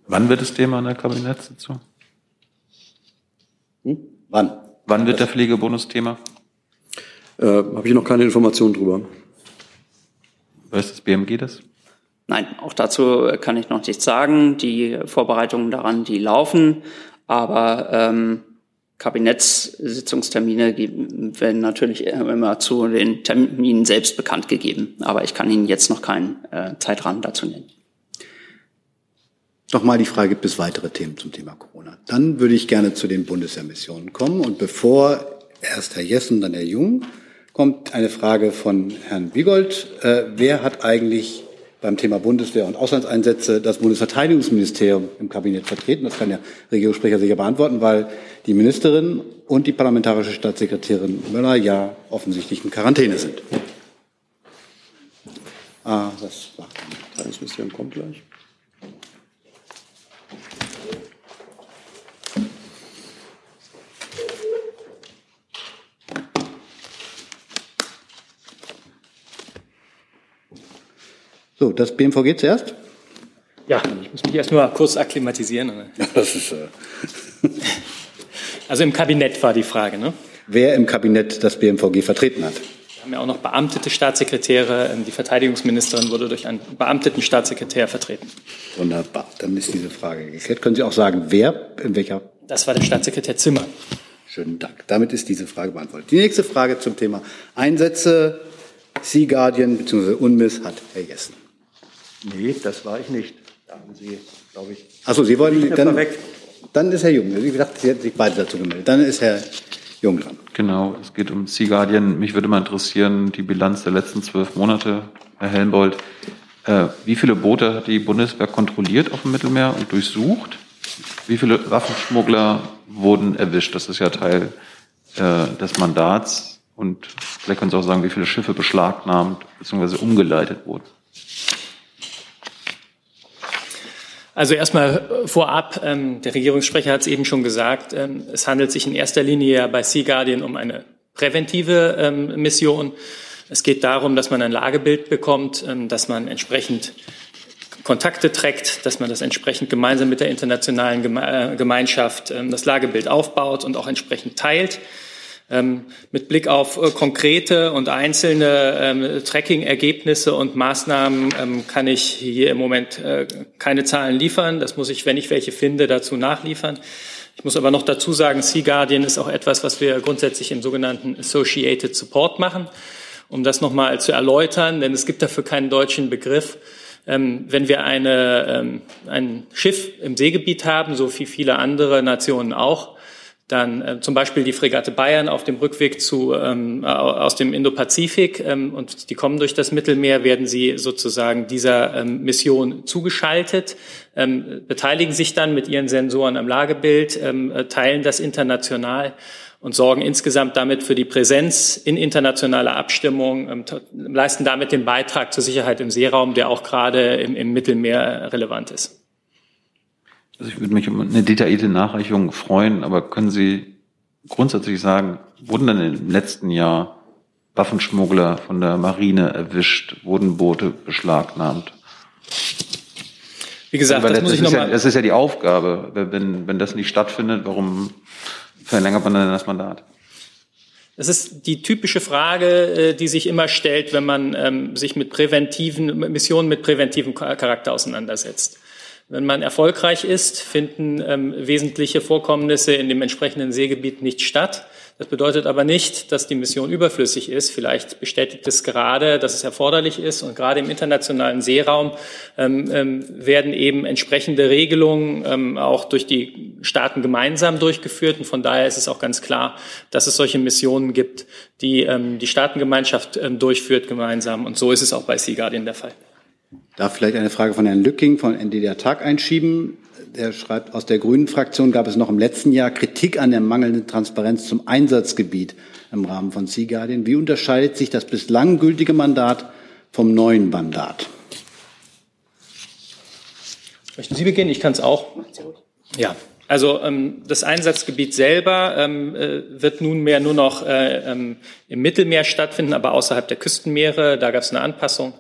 Wann wird das Thema in der Kabinettssitzung? Hm? Wann? Wann wird der Pflegebonus Thema? Äh, Habe ich noch keine Informationen drüber. Weiß das BMG das? Nein, auch dazu kann ich noch nichts sagen. Die Vorbereitungen daran, die laufen. Aber ähm, Kabinettssitzungstermine werden natürlich immer zu den Terminen selbst bekannt gegeben. Aber ich kann Ihnen jetzt noch keinen äh, Zeitrahmen dazu nennen. Nochmal die Frage, gibt es weitere Themen zum Thema Corona? Dann würde ich gerne zu den Bundesemissionen kommen. Und bevor erst Herr Jessen, dann Herr Jung, kommt eine Frage von Herrn Wiegold. Äh, wer hat eigentlich beim Thema Bundeswehr und Auslandseinsätze das Bundesverteidigungsministerium im Kabinett vertreten. Das kann der Regierungssprecher sicher beantworten, weil die Ministerin und die parlamentarische Staatssekretärin Müller ja offensichtlich in Quarantäne sind. Ah, das war. Verteidigungsministerium kommt gleich. So, das BMVG zuerst? Ja, ich muss mich erst nur kurz akklimatisieren. Ja, das ist. Äh also im Kabinett war die Frage, ne? Wer im Kabinett das BMVG vertreten hat. Wir haben ja auch noch beamtete Staatssekretäre. Die Verteidigungsministerin wurde durch einen beamteten Staatssekretär vertreten. Wunderbar, dann ist diese Frage geklärt. Können Sie auch sagen, wer in welcher? Das war der Staatssekretär Zimmer. Schönen Dank. Damit ist diese Frage beantwortet. Die nächste Frage zum Thema Einsätze, Sea Guardian bzw. UNMISS hat Herr Jessen. Nee, das war ich nicht. Da haben Sie, glaube ich. Achso, Sie wollen dann, weg. dann ist Herr Jung. Wie gesagt, Sie hätten sich beide dazu gemeldet. Dann ist Herr Jung dran. Genau, es geht um Sea Guardian. Mich würde mal interessieren, die Bilanz der letzten zwölf Monate, Herr Helmbold. Äh, wie viele Boote hat die Bundeswehr kontrolliert auf dem Mittelmeer und durchsucht? Wie viele Waffenschmuggler wurden erwischt? Das ist ja Teil äh, des Mandats. Und vielleicht können Sie auch sagen, wie viele Schiffe beschlagnahmt bzw. umgeleitet wurden. Also erstmal vorab, ähm, der Regierungssprecher hat es eben schon gesagt, ähm, es handelt sich in erster Linie ja bei Sea Guardian um eine präventive ähm, Mission. Es geht darum, dass man ein Lagebild bekommt, ähm, dass man entsprechend Kontakte trägt, dass man das entsprechend gemeinsam mit der internationalen Geme äh, Gemeinschaft ähm, das Lagebild aufbaut und auch entsprechend teilt. Ähm, mit Blick auf äh, konkrete und einzelne ähm, Tracking-Ergebnisse und Maßnahmen ähm, kann ich hier im Moment äh, keine Zahlen liefern. Das muss ich, wenn ich welche finde, dazu nachliefern. Ich muss aber noch dazu sagen, Sea Guardian ist auch etwas, was wir grundsätzlich im sogenannten Associated Support machen. Um das nochmal zu erläutern, denn es gibt dafür keinen deutschen Begriff. Ähm, wenn wir eine, ähm, ein Schiff im Seegebiet haben, so wie viele andere Nationen auch, dann äh, zum Beispiel die Fregatte Bayern auf dem Rückweg zu, ähm, aus dem Indopazifik ähm, und die kommen durch das Mittelmeer, werden sie sozusagen dieser ähm, Mission zugeschaltet, ähm, beteiligen sich dann mit ihren Sensoren am Lagebild, ähm, äh, teilen das international und sorgen insgesamt damit für die Präsenz in internationaler Abstimmung, ähm, leisten damit den Beitrag zur Sicherheit im Seeraum, der auch gerade im, im Mittelmeer relevant ist. Also ich würde mich um eine detaillierte Nachreichung freuen, aber können Sie grundsätzlich sagen, wurden dann im letzten Jahr Waffenschmuggler von der Marine erwischt, wurden Boote beschlagnahmt? Wie gesagt, das, das, muss ich nochmal. Ja, das ist ja die Aufgabe. Wenn, wenn das nicht stattfindet, warum verlängert man dann das Mandat? Das ist die typische Frage, äh, die sich immer stellt, wenn man ähm, sich mit präventiven Missionen mit präventivem Charakter auseinandersetzt. Wenn man erfolgreich ist, finden ähm, wesentliche Vorkommnisse in dem entsprechenden Seegebiet nicht statt. Das bedeutet aber nicht, dass die Mission überflüssig ist. Vielleicht bestätigt es gerade, dass es erforderlich ist. Und gerade im internationalen Seeraum ähm, ähm, werden eben entsprechende Regelungen ähm, auch durch die Staaten gemeinsam durchgeführt. Und von daher ist es auch ganz klar, dass es solche Missionen gibt, die ähm, die Staatengemeinschaft ähm, durchführt gemeinsam. Und so ist es auch bei Sea Guardian der Fall. Darf vielleicht eine Frage von Herrn Lücking von NDR Tag einschieben. Der schreibt, aus der Grünen Fraktion gab es noch im letzten Jahr Kritik an der mangelnden Transparenz zum Einsatzgebiet im Rahmen von Sea Guardian. Wie unterscheidet sich das bislang gültige Mandat vom neuen Mandat? Möchten Sie beginnen? Ich kann es auch. Ja, also ähm, das Einsatzgebiet selber ähm, äh, wird nunmehr nur noch äh, ähm, im Mittelmeer stattfinden, aber außerhalb der Küstenmeere. Da gab es eine Anpassung.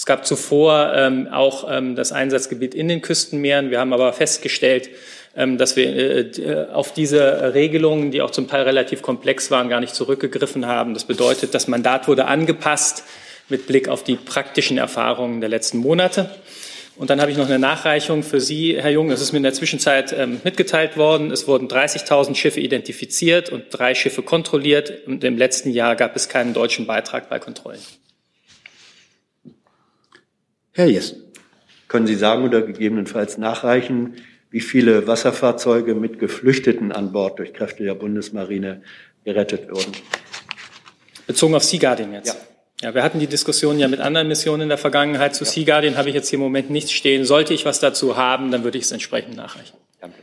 Es gab zuvor ähm, auch ähm, das Einsatzgebiet in den Küstenmeeren. Wir haben aber festgestellt, ähm, dass wir äh, äh, auf diese Regelungen, die auch zum Teil relativ komplex waren, gar nicht zurückgegriffen haben. Das bedeutet, das Mandat wurde angepasst mit Blick auf die praktischen Erfahrungen der letzten Monate. Und dann habe ich noch eine Nachreichung für Sie, Herr Jung. Das ist mir in der Zwischenzeit ähm, mitgeteilt worden. Es wurden 30.000 Schiffe identifiziert und drei Schiffe kontrolliert. Und im letzten Jahr gab es keinen deutschen Beitrag bei Kontrollen. Herr Jessen. Können Sie sagen oder gegebenenfalls nachreichen, wie viele Wasserfahrzeuge mit Geflüchteten an Bord durch Kräfte der Bundesmarine gerettet wurden? Bezogen auf Sea Guardian jetzt? Ja. Ja, wir hatten die Diskussion ja mit anderen Missionen in der Vergangenheit. Zu ja. Sea Guardian habe ich jetzt hier im Moment nichts stehen. Sollte ich was dazu haben, dann würde ich es entsprechend nachreichen. Danke.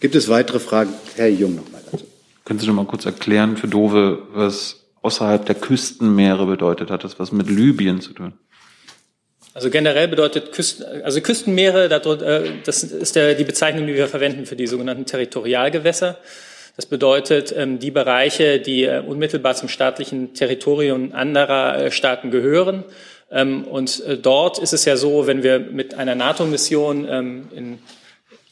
Gibt es weitere Fragen? Herr Jung noch mal dazu. Können Sie noch mal kurz erklären für Dove, was außerhalb der Küstenmeere bedeutet? Hat das was mit Libyen zu tun? Also generell bedeutet Küsten, also Küstenmeere, äh, das ist der, die Bezeichnung, die wir verwenden für die sogenannten Territorialgewässer. Das bedeutet ähm, die Bereiche, die äh, unmittelbar zum staatlichen Territorium anderer äh, Staaten gehören. Ähm, und dort ist es ja so, wenn wir mit einer NATO-Mission ähm, in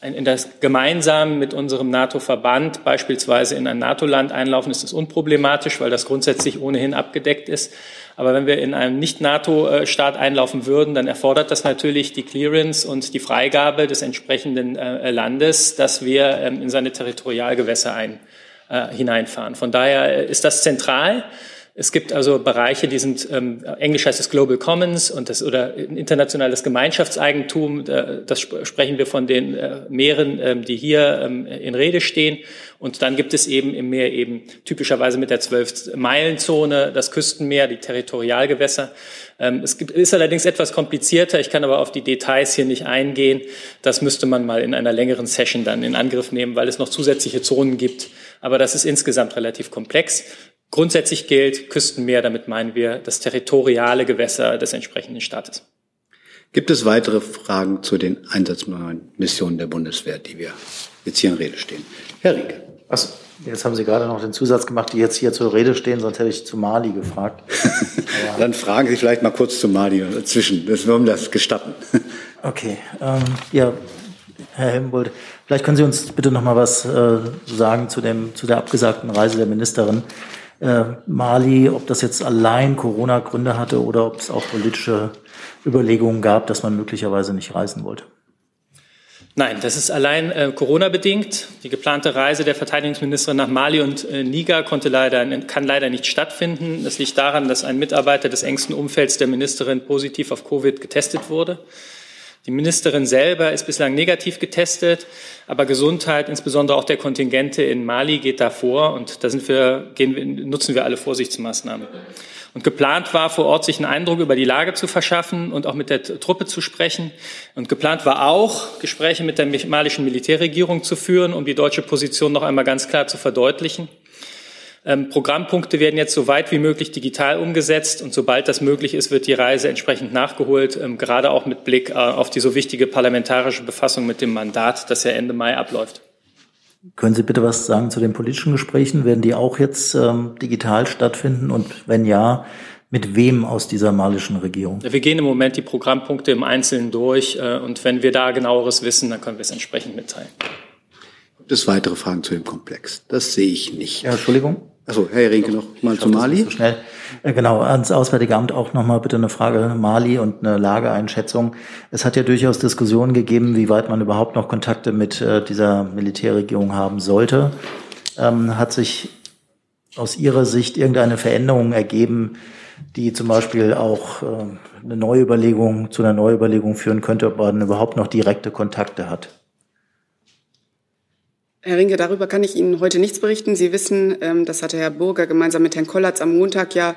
in das gemeinsam mit unserem NATO-Verband beispielsweise in ein NATO-Land einlaufen, ist das unproblematisch, weil das grundsätzlich ohnehin abgedeckt ist. Aber wenn wir in einem Nicht-NATO-Staat einlaufen würden, dann erfordert das natürlich die Clearance und die Freigabe des entsprechenden äh, Landes, dass wir ähm, in seine Territorialgewässer ein, äh, hineinfahren. Von daher ist das zentral. Es gibt also Bereiche, die sind, ähm, Englisch heißt es Global Commons und das, oder internationales Gemeinschaftseigentum. Das sp sprechen wir von den äh, Meeren, ähm, die hier ähm, in Rede stehen. Und dann gibt es eben im Meer eben typischerweise mit der Zwölf-Meilen-Zone das Küstenmeer, die Territorialgewässer. Ähm, es gibt, ist allerdings etwas komplizierter. Ich kann aber auf die Details hier nicht eingehen. Das müsste man mal in einer längeren Session dann in Angriff nehmen, weil es noch zusätzliche Zonen gibt. Aber das ist insgesamt relativ komplex. Grundsätzlich gilt Küstenmeer, damit meinen wir das territoriale Gewässer des entsprechenden Staates. Gibt es weitere Fragen zu den Einsatzmissionen der Bundeswehr, die wir jetzt hier in Rede stehen? Herr Rieck. Achso, jetzt haben Sie gerade noch den Zusatz gemacht, die jetzt hier zur Rede stehen, sonst hätte ich zu Mali gefragt. Dann fragen Sie vielleicht mal kurz zu Mali dazwischen. Das wollen das gestatten. Okay, ähm, ja, Herr Helmbold, vielleicht können Sie uns bitte noch mal was äh, sagen zu, dem, zu der abgesagten Reise der Ministerin äh, Mali, ob das jetzt allein Corona-Gründe hatte oder ob es auch politische Überlegungen gab, dass man möglicherweise nicht reisen wollte. Nein, das ist allein äh, Corona-bedingt. Die geplante Reise der Verteidigungsministerin nach Mali und äh, Niger konnte leider, kann leider nicht stattfinden. Das liegt daran, dass ein Mitarbeiter des engsten Umfelds der Ministerin positiv auf Covid getestet wurde. Die Ministerin selber ist bislang negativ getestet, aber Gesundheit, insbesondere auch der Kontingente in Mali, geht da vor und da sind wir, gehen, nutzen wir alle Vorsichtsmaßnahmen. Und geplant war, vor Ort sich einen Eindruck über die Lage zu verschaffen und auch mit der Truppe zu sprechen. Und geplant war auch, Gespräche mit der malischen Militärregierung zu führen, um die deutsche Position noch einmal ganz klar zu verdeutlichen. Ähm, Programmpunkte werden jetzt so weit wie möglich digital umgesetzt und sobald das möglich ist, wird die Reise entsprechend nachgeholt, ähm, gerade auch mit Blick äh, auf die so wichtige parlamentarische Befassung mit dem Mandat, das ja Ende Mai abläuft. Können Sie bitte was sagen zu den politischen Gesprächen? Werden die auch jetzt ähm, digital stattfinden? Und wenn ja, mit wem aus dieser malischen Regierung? Wir gehen im Moment die Programmpunkte im Einzelnen durch äh, und wenn wir da genaueres wissen, dann können wir es entsprechend mitteilen. Gibt es weitere Fragen zu dem Komplex? Das sehe ich nicht. Ja, Entschuldigung. Also Herr Rinke, noch mal zu Mali. So schnell. Genau, ans Auswärtige Amt auch noch mal bitte eine Frage Mali und eine Lageeinschätzung. Es hat ja durchaus Diskussionen gegeben, wie weit man überhaupt noch Kontakte mit äh, dieser Militärregierung haben sollte. Ähm, hat sich aus Ihrer Sicht irgendeine Veränderung ergeben, die zum Beispiel auch äh, eine Neuüberlegung zu einer Neuüberlegung führen könnte, ob man überhaupt noch direkte Kontakte hat? Herr Rinke, darüber kann ich Ihnen heute nichts berichten. Sie wissen, ähm, das hatte Herr Burger gemeinsam mit Herrn Kollatz am Montag ja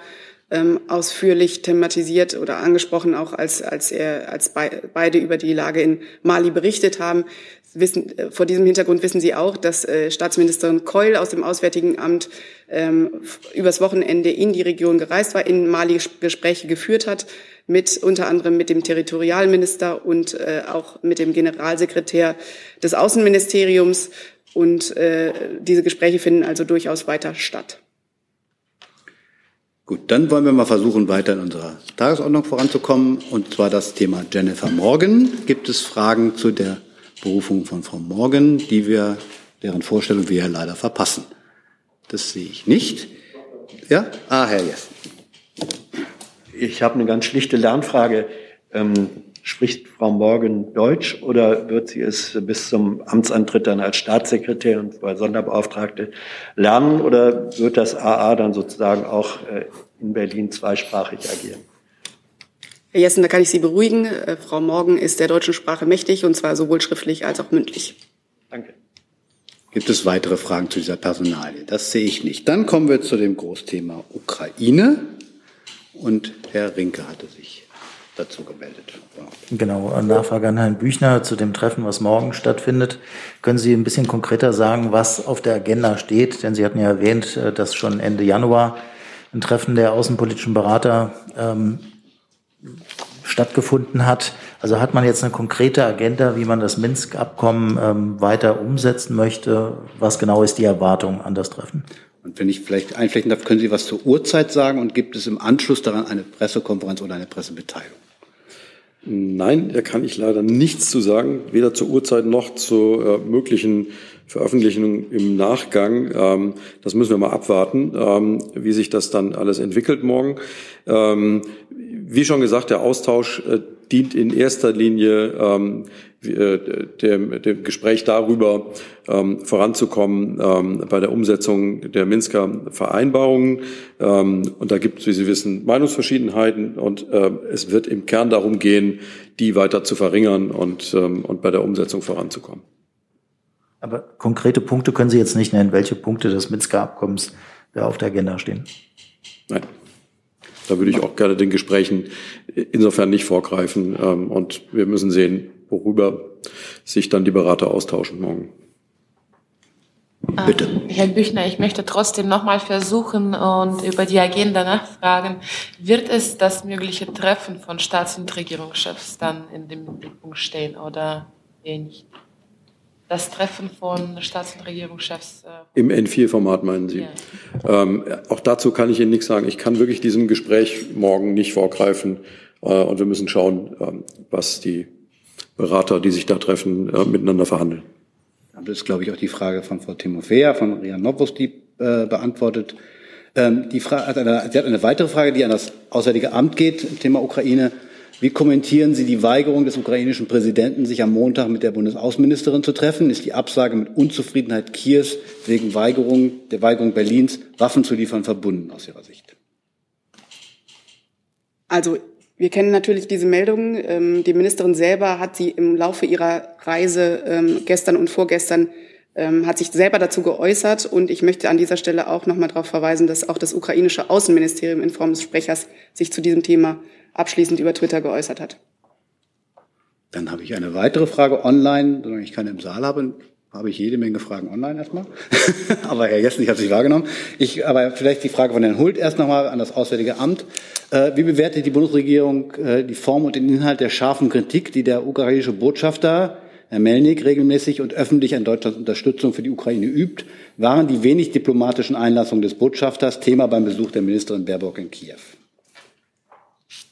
ähm, ausführlich thematisiert oder angesprochen, auch als, als, er, als beide über die Lage in Mali berichtet haben. Wissen, äh, vor diesem Hintergrund wissen Sie auch, dass äh, Staatsministerin Keul aus dem Auswärtigen Amt ähm, übers Wochenende in die Region gereist war, in Mali Gespräche geführt hat, mit unter anderem mit dem Territorialminister und äh, auch mit dem Generalsekretär des Außenministeriums. Und äh, diese Gespräche finden also durchaus weiter statt. Gut, dann wollen wir mal versuchen, weiter in unserer Tagesordnung voranzukommen. Und zwar das Thema Jennifer Morgan. Gibt es Fragen zu der Berufung von Frau Morgan, die wir, deren Vorstellung wir ja leider verpassen? Das sehe ich nicht. Ja? Ah, Herr Jessen. Ich habe eine ganz schlichte Lernfrage. Ähm, Spricht Frau Morgan Deutsch oder wird sie es bis zum Amtsantritt dann als Staatssekretär und Sonderbeauftragte lernen oder wird das AA dann sozusagen auch äh, in Berlin zweisprachig agieren? Herr Jessen, da kann ich Sie beruhigen. Äh, Frau Morgan ist der deutschen Sprache mächtig und zwar sowohl schriftlich als auch mündlich. Danke. Gibt es weitere Fragen zu dieser Personalie? Das sehe ich nicht. Dann kommen wir zu dem Großthema Ukraine. Und Herr Rinke hatte sich dazu gemeldet. Genau, Nachfrage an Herrn Büchner zu dem Treffen, was morgen stattfindet. Können Sie ein bisschen konkreter sagen, was auf der Agenda steht? Denn Sie hatten ja erwähnt, äh, dass schon Ende Januar ein Treffen der außenpolitischen Berater ähm, stattgefunden hat. Also hat man jetzt eine konkrete Agenda, wie man das Minsk-Abkommen ähm, weiter umsetzen möchte? Was genau ist die Erwartung an das Treffen? Und wenn ich vielleicht einflechten darf, können Sie was zur Uhrzeit sagen und gibt es im Anschluss daran eine Pressekonferenz oder eine Pressemitteilung? Nein, da kann ich leider nichts zu sagen, weder zur Uhrzeit noch zu äh, möglichen Veröffentlichungen im Nachgang. Ähm, das müssen wir mal abwarten, ähm, wie sich das dann alles entwickelt morgen. Ähm, wie schon gesagt, der Austausch äh, dient in erster Linie ähm, äh, dem, dem Gespräch darüber, ähm, voranzukommen ähm, bei der Umsetzung der Minsker Vereinbarungen. Ähm, und da gibt es, wie Sie wissen, Meinungsverschiedenheiten und äh, es wird im Kern darum gehen, die weiter zu verringern und, ähm, und bei der Umsetzung voranzukommen. Aber konkrete Punkte können Sie jetzt nicht nennen, welche Punkte des Minsker Abkommens da auf der Agenda stehen? Nein. Da würde ich auch gerne den Gesprächen insofern nicht vorgreifen. Ähm, und wir müssen sehen, worüber sich dann die Berater austauschen morgen. Bitte. Herr Büchner, ich möchte trotzdem nochmal versuchen und über die Agenda nachfragen. Wird es das mögliche Treffen von Staats- und Regierungschefs dann in dem Mittelpunkt stehen oder eher nicht? Das Treffen von Staats- und Regierungschefs. Äh Im N4-Format meinen Sie? Ja. Ähm, auch dazu kann ich Ihnen nichts sagen. Ich kann wirklich diesem Gespräch morgen nicht vorgreifen. Äh, und wir müssen schauen, äh, was die Berater, die sich da treffen, äh, miteinander verhandeln. Das ist, glaube ich, auch die Frage von Frau Timofea, von Rian Novus, die äh, beantwortet. Ähm, die Frage, also eine, sie hat eine weitere Frage, die an das Auswärtige Amt geht, Thema Ukraine. Wie kommentieren Sie die Weigerung des ukrainischen Präsidenten, sich am Montag mit der Bundesaußenministerin zu treffen? Ist die Absage mit Unzufriedenheit Kiews wegen Weigerung, der Weigerung Berlins, Waffen zu liefern, verbunden aus Ihrer Sicht? Also wir kennen natürlich diese Meldungen. Ähm, die Ministerin selber hat sie im Laufe ihrer Reise ähm, gestern und vorgestern ähm, hat sich selber dazu geäußert. Und ich möchte an dieser Stelle auch noch mal darauf verweisen, dass auch das ukrainische Außenministerium in Form des Sprechers sich zu diesem Thema abschließend über Twitter geäußert hat. Dann habe ich eine weitere Frage online, solange ich keine im Saal habe habe ich jede Menge Fragen online erstmal. aber Herr Jessen, ich habe es nicht wahrgenommen. Ich, aber vielleicht die Frage von Herrn Hult erst nochmal an das Auswärtige Amt. Äh, wie bewertet die Bundesregierung äh, die Form und den Inhalt der scharfen Kritik, die der ukrainische Botschafter, Herr Melnik, regelmäßig und öffentlich an Deutschlands Unterstützung für die Ukraine übt? Waren die wenig diplomatischen Einlassungen des Botschafters Thema beim Besuch der Ministerin Baerbock in Kiew?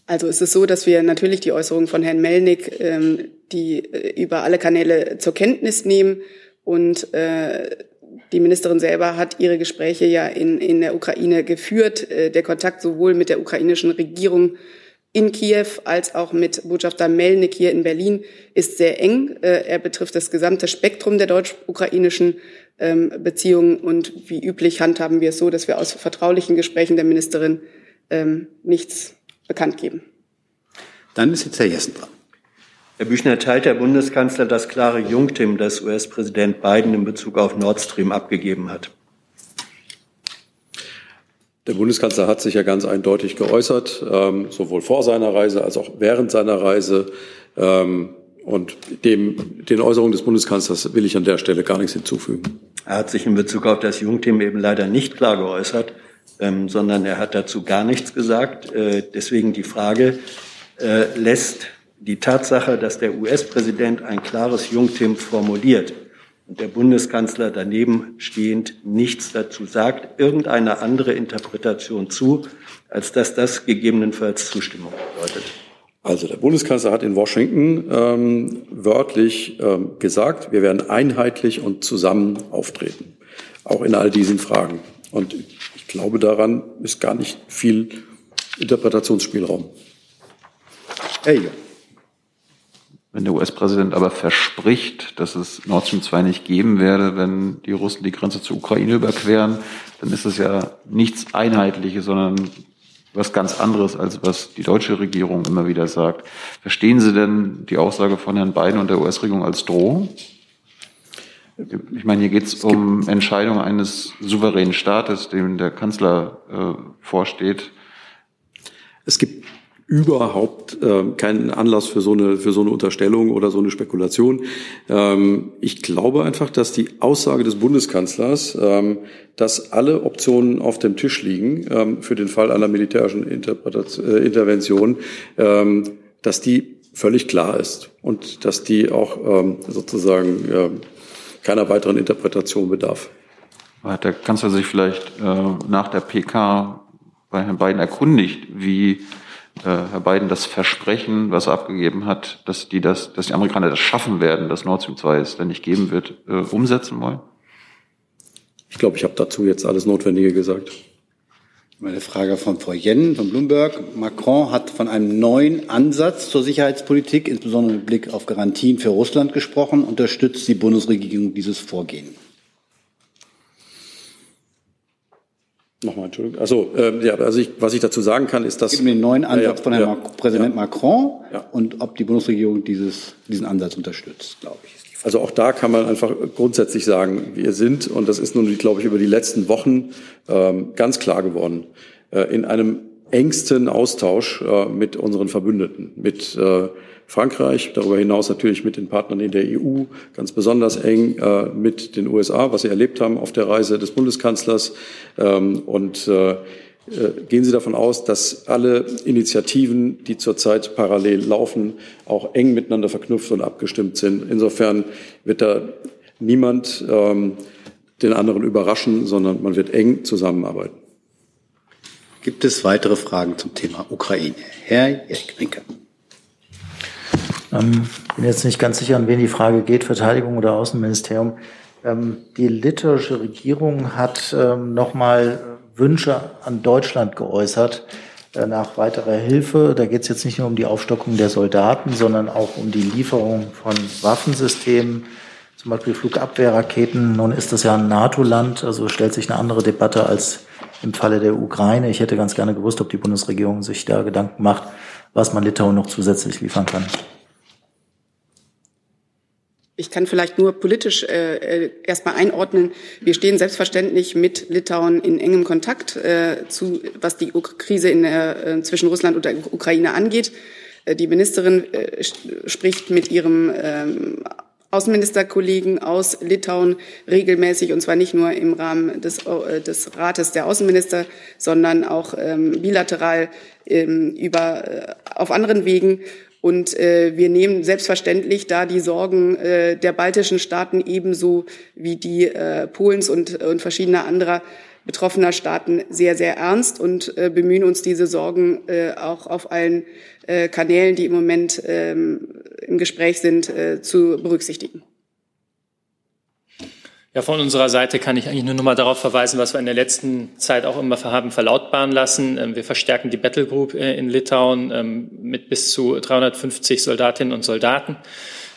Also es ist so, dass wir natürlich die Äußerungen von Herrn Melnik, ähm, die äh, über alle Kanäle zur Kenntnis nehmen und äh, die Ministerin selber hat ihre Gespräche ja in, in der Ukraine geführt. Äh, der Kontakt sowohl mit der ukrainischen Regierung in Kiew als auch mit Botschafter Melnik hier in Berlin ist sehr eng. Äh, er betrifft das gesamte Spektrum der deutsch-ukrainischen ähm, Beziehungen und wie üblich handhaben wir es so, dass wir aus vertraulichen Gesprächen der Ministerin ähm, nichts bekannt geben. Dann ist jetzt Herr Jessen dran. Herr Büchner, teilt der Bundeskanzler das klare Jungtim, das US-Präsident Biden in Bezug auf Nord Stream abgegeben hat? Der Bundeskanzler hat sich ja ganz eindeutig geäußert, ähm, sowohl vor seiner Reise als auch während seiner Reise. Ähm, und dem, den Äußerungen des Bundeskanzlers will ich an der Stelle gar nichts hinzufügen. Er hat sich in Bezug auf das Jungtim eben leider nicht klar geäußert, ähm, sondern er hat dazu gar nichts gesagt. Äh, deswegen die Frage, äh, lässt die Tatsache, dass der US-Präsident ein klares Jungtim formuliert und der Bundeskanzler daneben stehend nichts dazu sagt, irgendeine andere Interpretation zu, als dass das gegebenenfalls Zustimmung bedeutet. Also der Bundeskanzler hat in Washington ähm, wörtlich ähm, gesagt, wir werden einheitlich und zusammen auftreten, auch in all diesen Fragen. Und ich glaube, daran ist gar nicht viel Interpretationsspielraum. Hey. Wenn der US-Präsident aber verspricht, dass es Nord Stream 2 nicht geben werde, wenn die Russen die Grenze zur Ukraine überqueren, dann ist es ja nichts Einheitliches, sondern was ganz anderes, als was die deutsche Regierung immer wieder sagt. Verstehen Sie denn die Aussage von Herrn Biden und der US-Regierung als Drohung? Ich meine, hier geht es um Entscheidungen eines souveränen Staates, dem der Kanzler äh, vorsteht. Es gibt überhaupt äh, keinen Anlass für so eine für so eine Unterstellung oder so eine Spekulation. Ähm, ich glaube einfach, dass die Aussage des Bundeskanzlers, ähm, dass alle Optionen auf dem Tisch liegen ähm, für den Fall einer militärischen äh, Intervention, ähm, dass die völlig klar ist und dass die auch ähm, sozusagen äh, keiner weiteren Interpretation bedarf. Hat der Kanzler sich vielleicht äh, nach der PK bei Herrn Biden erkundigt, wie Herr Biden das Versprechen, was er abgegeben hat, dass die das, dass die Amerikaner das schaffen werden, dass Nord Stream 2 es dann nicht geben wird, äh, umsetzen wollen? Ich glaube, ich habe dazu jetzt alles Notwendige gesagt. Meine Frage von Frau Jen von Bloomberg. Macron hat von einem neuen Ansatz zur Sicherheitspolitik, insbesondere mit Blick auf Garantien für Russland gesprochen. Unterstützt die Bundesregierung dieses Vorgehen? Nochmal, Entschuldigung. Also, äh, ja, also ich, was ich dazu sagen kann, ist, dass... Es um den neuen Ansatz ja, von Herrn ja, Mac- Präsident Macron Ja. und ob die Bundesregierung dieses, diesen Ansatz unterstützt, glaube ich. Also auch da kann man einfach grundsätzlich sagen, wir sind, und das ist nun, glaube ich, über die letzten Wochen ähm, ganz klar geworden, äh, in einem engsten Austausch äh, mit unseren Verbündeten, mit äh, Frankreich, darüber hinaus natürlich mit den Partnern in der EU, ganz besonders eng äh, mit den USA, was Sie erlebt haben auf der Reise des Bundeskanzlers. Ähm, und äh, äh, gehen Sie davon aus, dass alle Initiativen, die zurzeit parallel laufen, auch eng miteinander verknüpft und abgestimmt sind. Insofern wird da niemand ähm, den anderen überraschen, sondern man wird eng zusammenarbeiten. Gibt es weitere Fragen zum Thema Ukraine? Herr Erik Rinke. Ähm, bin jetzt nicht ganz sicher, an wen die Frage geht, Verteidigung oder Außenministerium. Ähm, die litauische Regierung hat ähm, nochmal Wünsche an Deutschland geäußert äh, nach weiterer Hilfe. Da geht es jetzt nicht nur um die Aufstockung der Soldaten, sondern auch um die Lieferung von Waffensystemen, zum Beispiel Flugabwehrraketen. Nun ist das ja ein NATO-Land, also stellt sich eine andere Debatte als im Falle der Ukraine. Ich hätte ganz gerne gewusst, ob die Bundesregierung sich da Gedanken macht, was man Litauen noch zusätzlich liefern kann. Ich kann vielleicht nur politisch äh, äh, erstmal einordnen. Wir stehen selbstverständlich mit Litauen in engem Kontakt, äh, zu, was die Uk Krise in äh, zwischen Russland und der Ukraine angeht. Äh, die Ministerin äh, spricht mit ihrem ähm, Außenministerkollegen aus Litauen regelmäßig, und zwar nicht nur im Rahmen des, äh, des Rates der Außenminister, sondern auch ähm, bilateral ähm, über, äh, auf anderen Wegen. Und äh, wir nehmen selbstverständlich da die Sorgen äh, der baltischen Staaten ebenso wie die äh, Polens und, und verschiedener anderer betroffener Staaten sehr, sehr ernst und äh, bemühen uns, diese Sorgen äh, auch auf allen äh, Kanälen, die im Moment ähm, im Gespräch sind, äh, zu berücksichtigen. Ja, von unserer Seite kann ich eigentlich nur noch mal darauf verweisen, was wir in der letzten Zeit auch immer haben verlautbaren lassen. Ähm, Wir verstärken die Battle Group äh, in Litauen ähm, mit bis zu 350 Soldatinnen und Soldaten,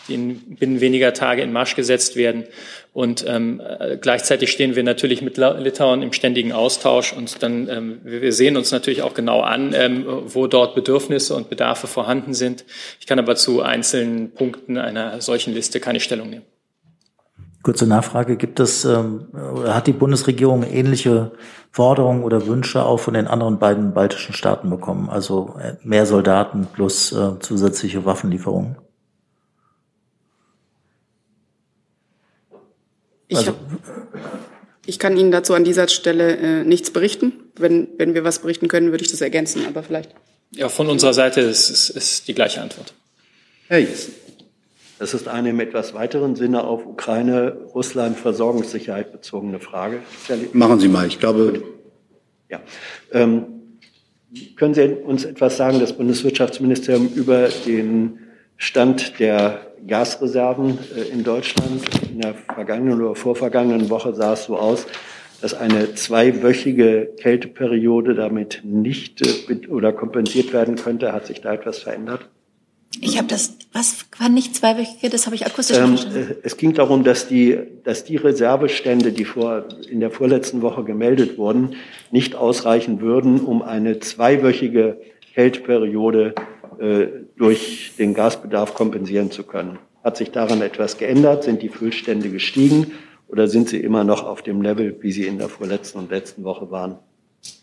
die in binnen weniger Tage in Marsch gesetzt werden. Und ähm, äh, gleichzeitig stehen wir natürlich mit Litauen im ständigen Austausch. Und dann ähm, wir sehen uns natürlich auch genau an, ähm, wo dort Bedürfnisse und Bedarfe vorhanden sind. Ich kann aber zu einzelnen Punkten einer solchen Liste keine Stellung nehmen. Kurze Nachfrage, gibt es, ähm, hat die Bundesregierung ähnliche Forderungen oder Wünsche auch von den anderen beiden baltischen Staaten bekommen? Also äh, mehr Soldaten plus äh, zusätzliche Waffenlieferungen? Ich, Also- hab, ich kann Ihnen dazu an dieser Stelle äh, nichts berichten. Wenn, wenn wir was berichten können, würde ich das ergänzen, aber vielleicht. Ja, von unserer Seite ist, ist, ist die gleiche Antwort. Herr Jessen. Das ist eine im etwas weiteren Sinne auf Ukraine-Russland-Versorgungssicherheit bezogene Frage. Machen Sie mal. Ich glaube, Ja. Ähm, können Sie uns etwas sagen, das Bundeswirtschaftsministerium, über den Stand der Gasreserven äh, in Deutschland? In der vergangenen oder vorvergangenen Woche sah es so aus, dass eine zweiwöchige Kälteperiode damit nicht äh, oder kompensiert werden könnte. Hat sich da etwas verändert? Ich habe das, was war nicht zweiwöchige, das habe ich akustisch Ähm, verstanden. äh, es ging darum, dass die, dass die Reservestände, die vor, in der vorletzten Woche gemeldet wurden, nicht ausreichen würden, um eine zweiwöchige Kälteperiode äh, durch den Gasbedarf kompensieren zu können. Hat sich daran etwas geändert? Sind die Füllstände gestiegen oder sind sie immer noch auf dem Level, wie sie in der vorletzten und letzten Woche waren?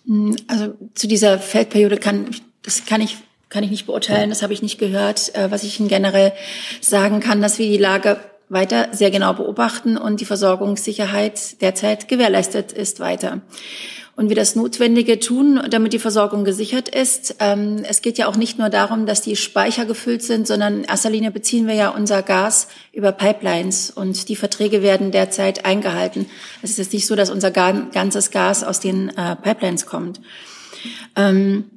Hm, Also zu dieser Feldperiode kann, das kann ich, kann ich nicht beurteilen, das habe ich nicht gehört. Äh, Was ich Ihnen generell sagen kann, dass wir die Lage weiter sehr genau beobachten und die Versorgungssicherheit derzeit gewährleistet ist weiter. Und wir das Notwendige tun, damit die Versorgung gesichert ist. Ähm, Es geht ja auch nicht nur darum, dass die Speicher gefüllt sind, sondern in erster Linie beziehen wir ja unser Gas über Pipelines und die Verträge werden derzeit eingehalten. Es ist jetzt nicht so, dass unser ga- ganzes Gas aus den äh, Pipelines kommt. Ähm,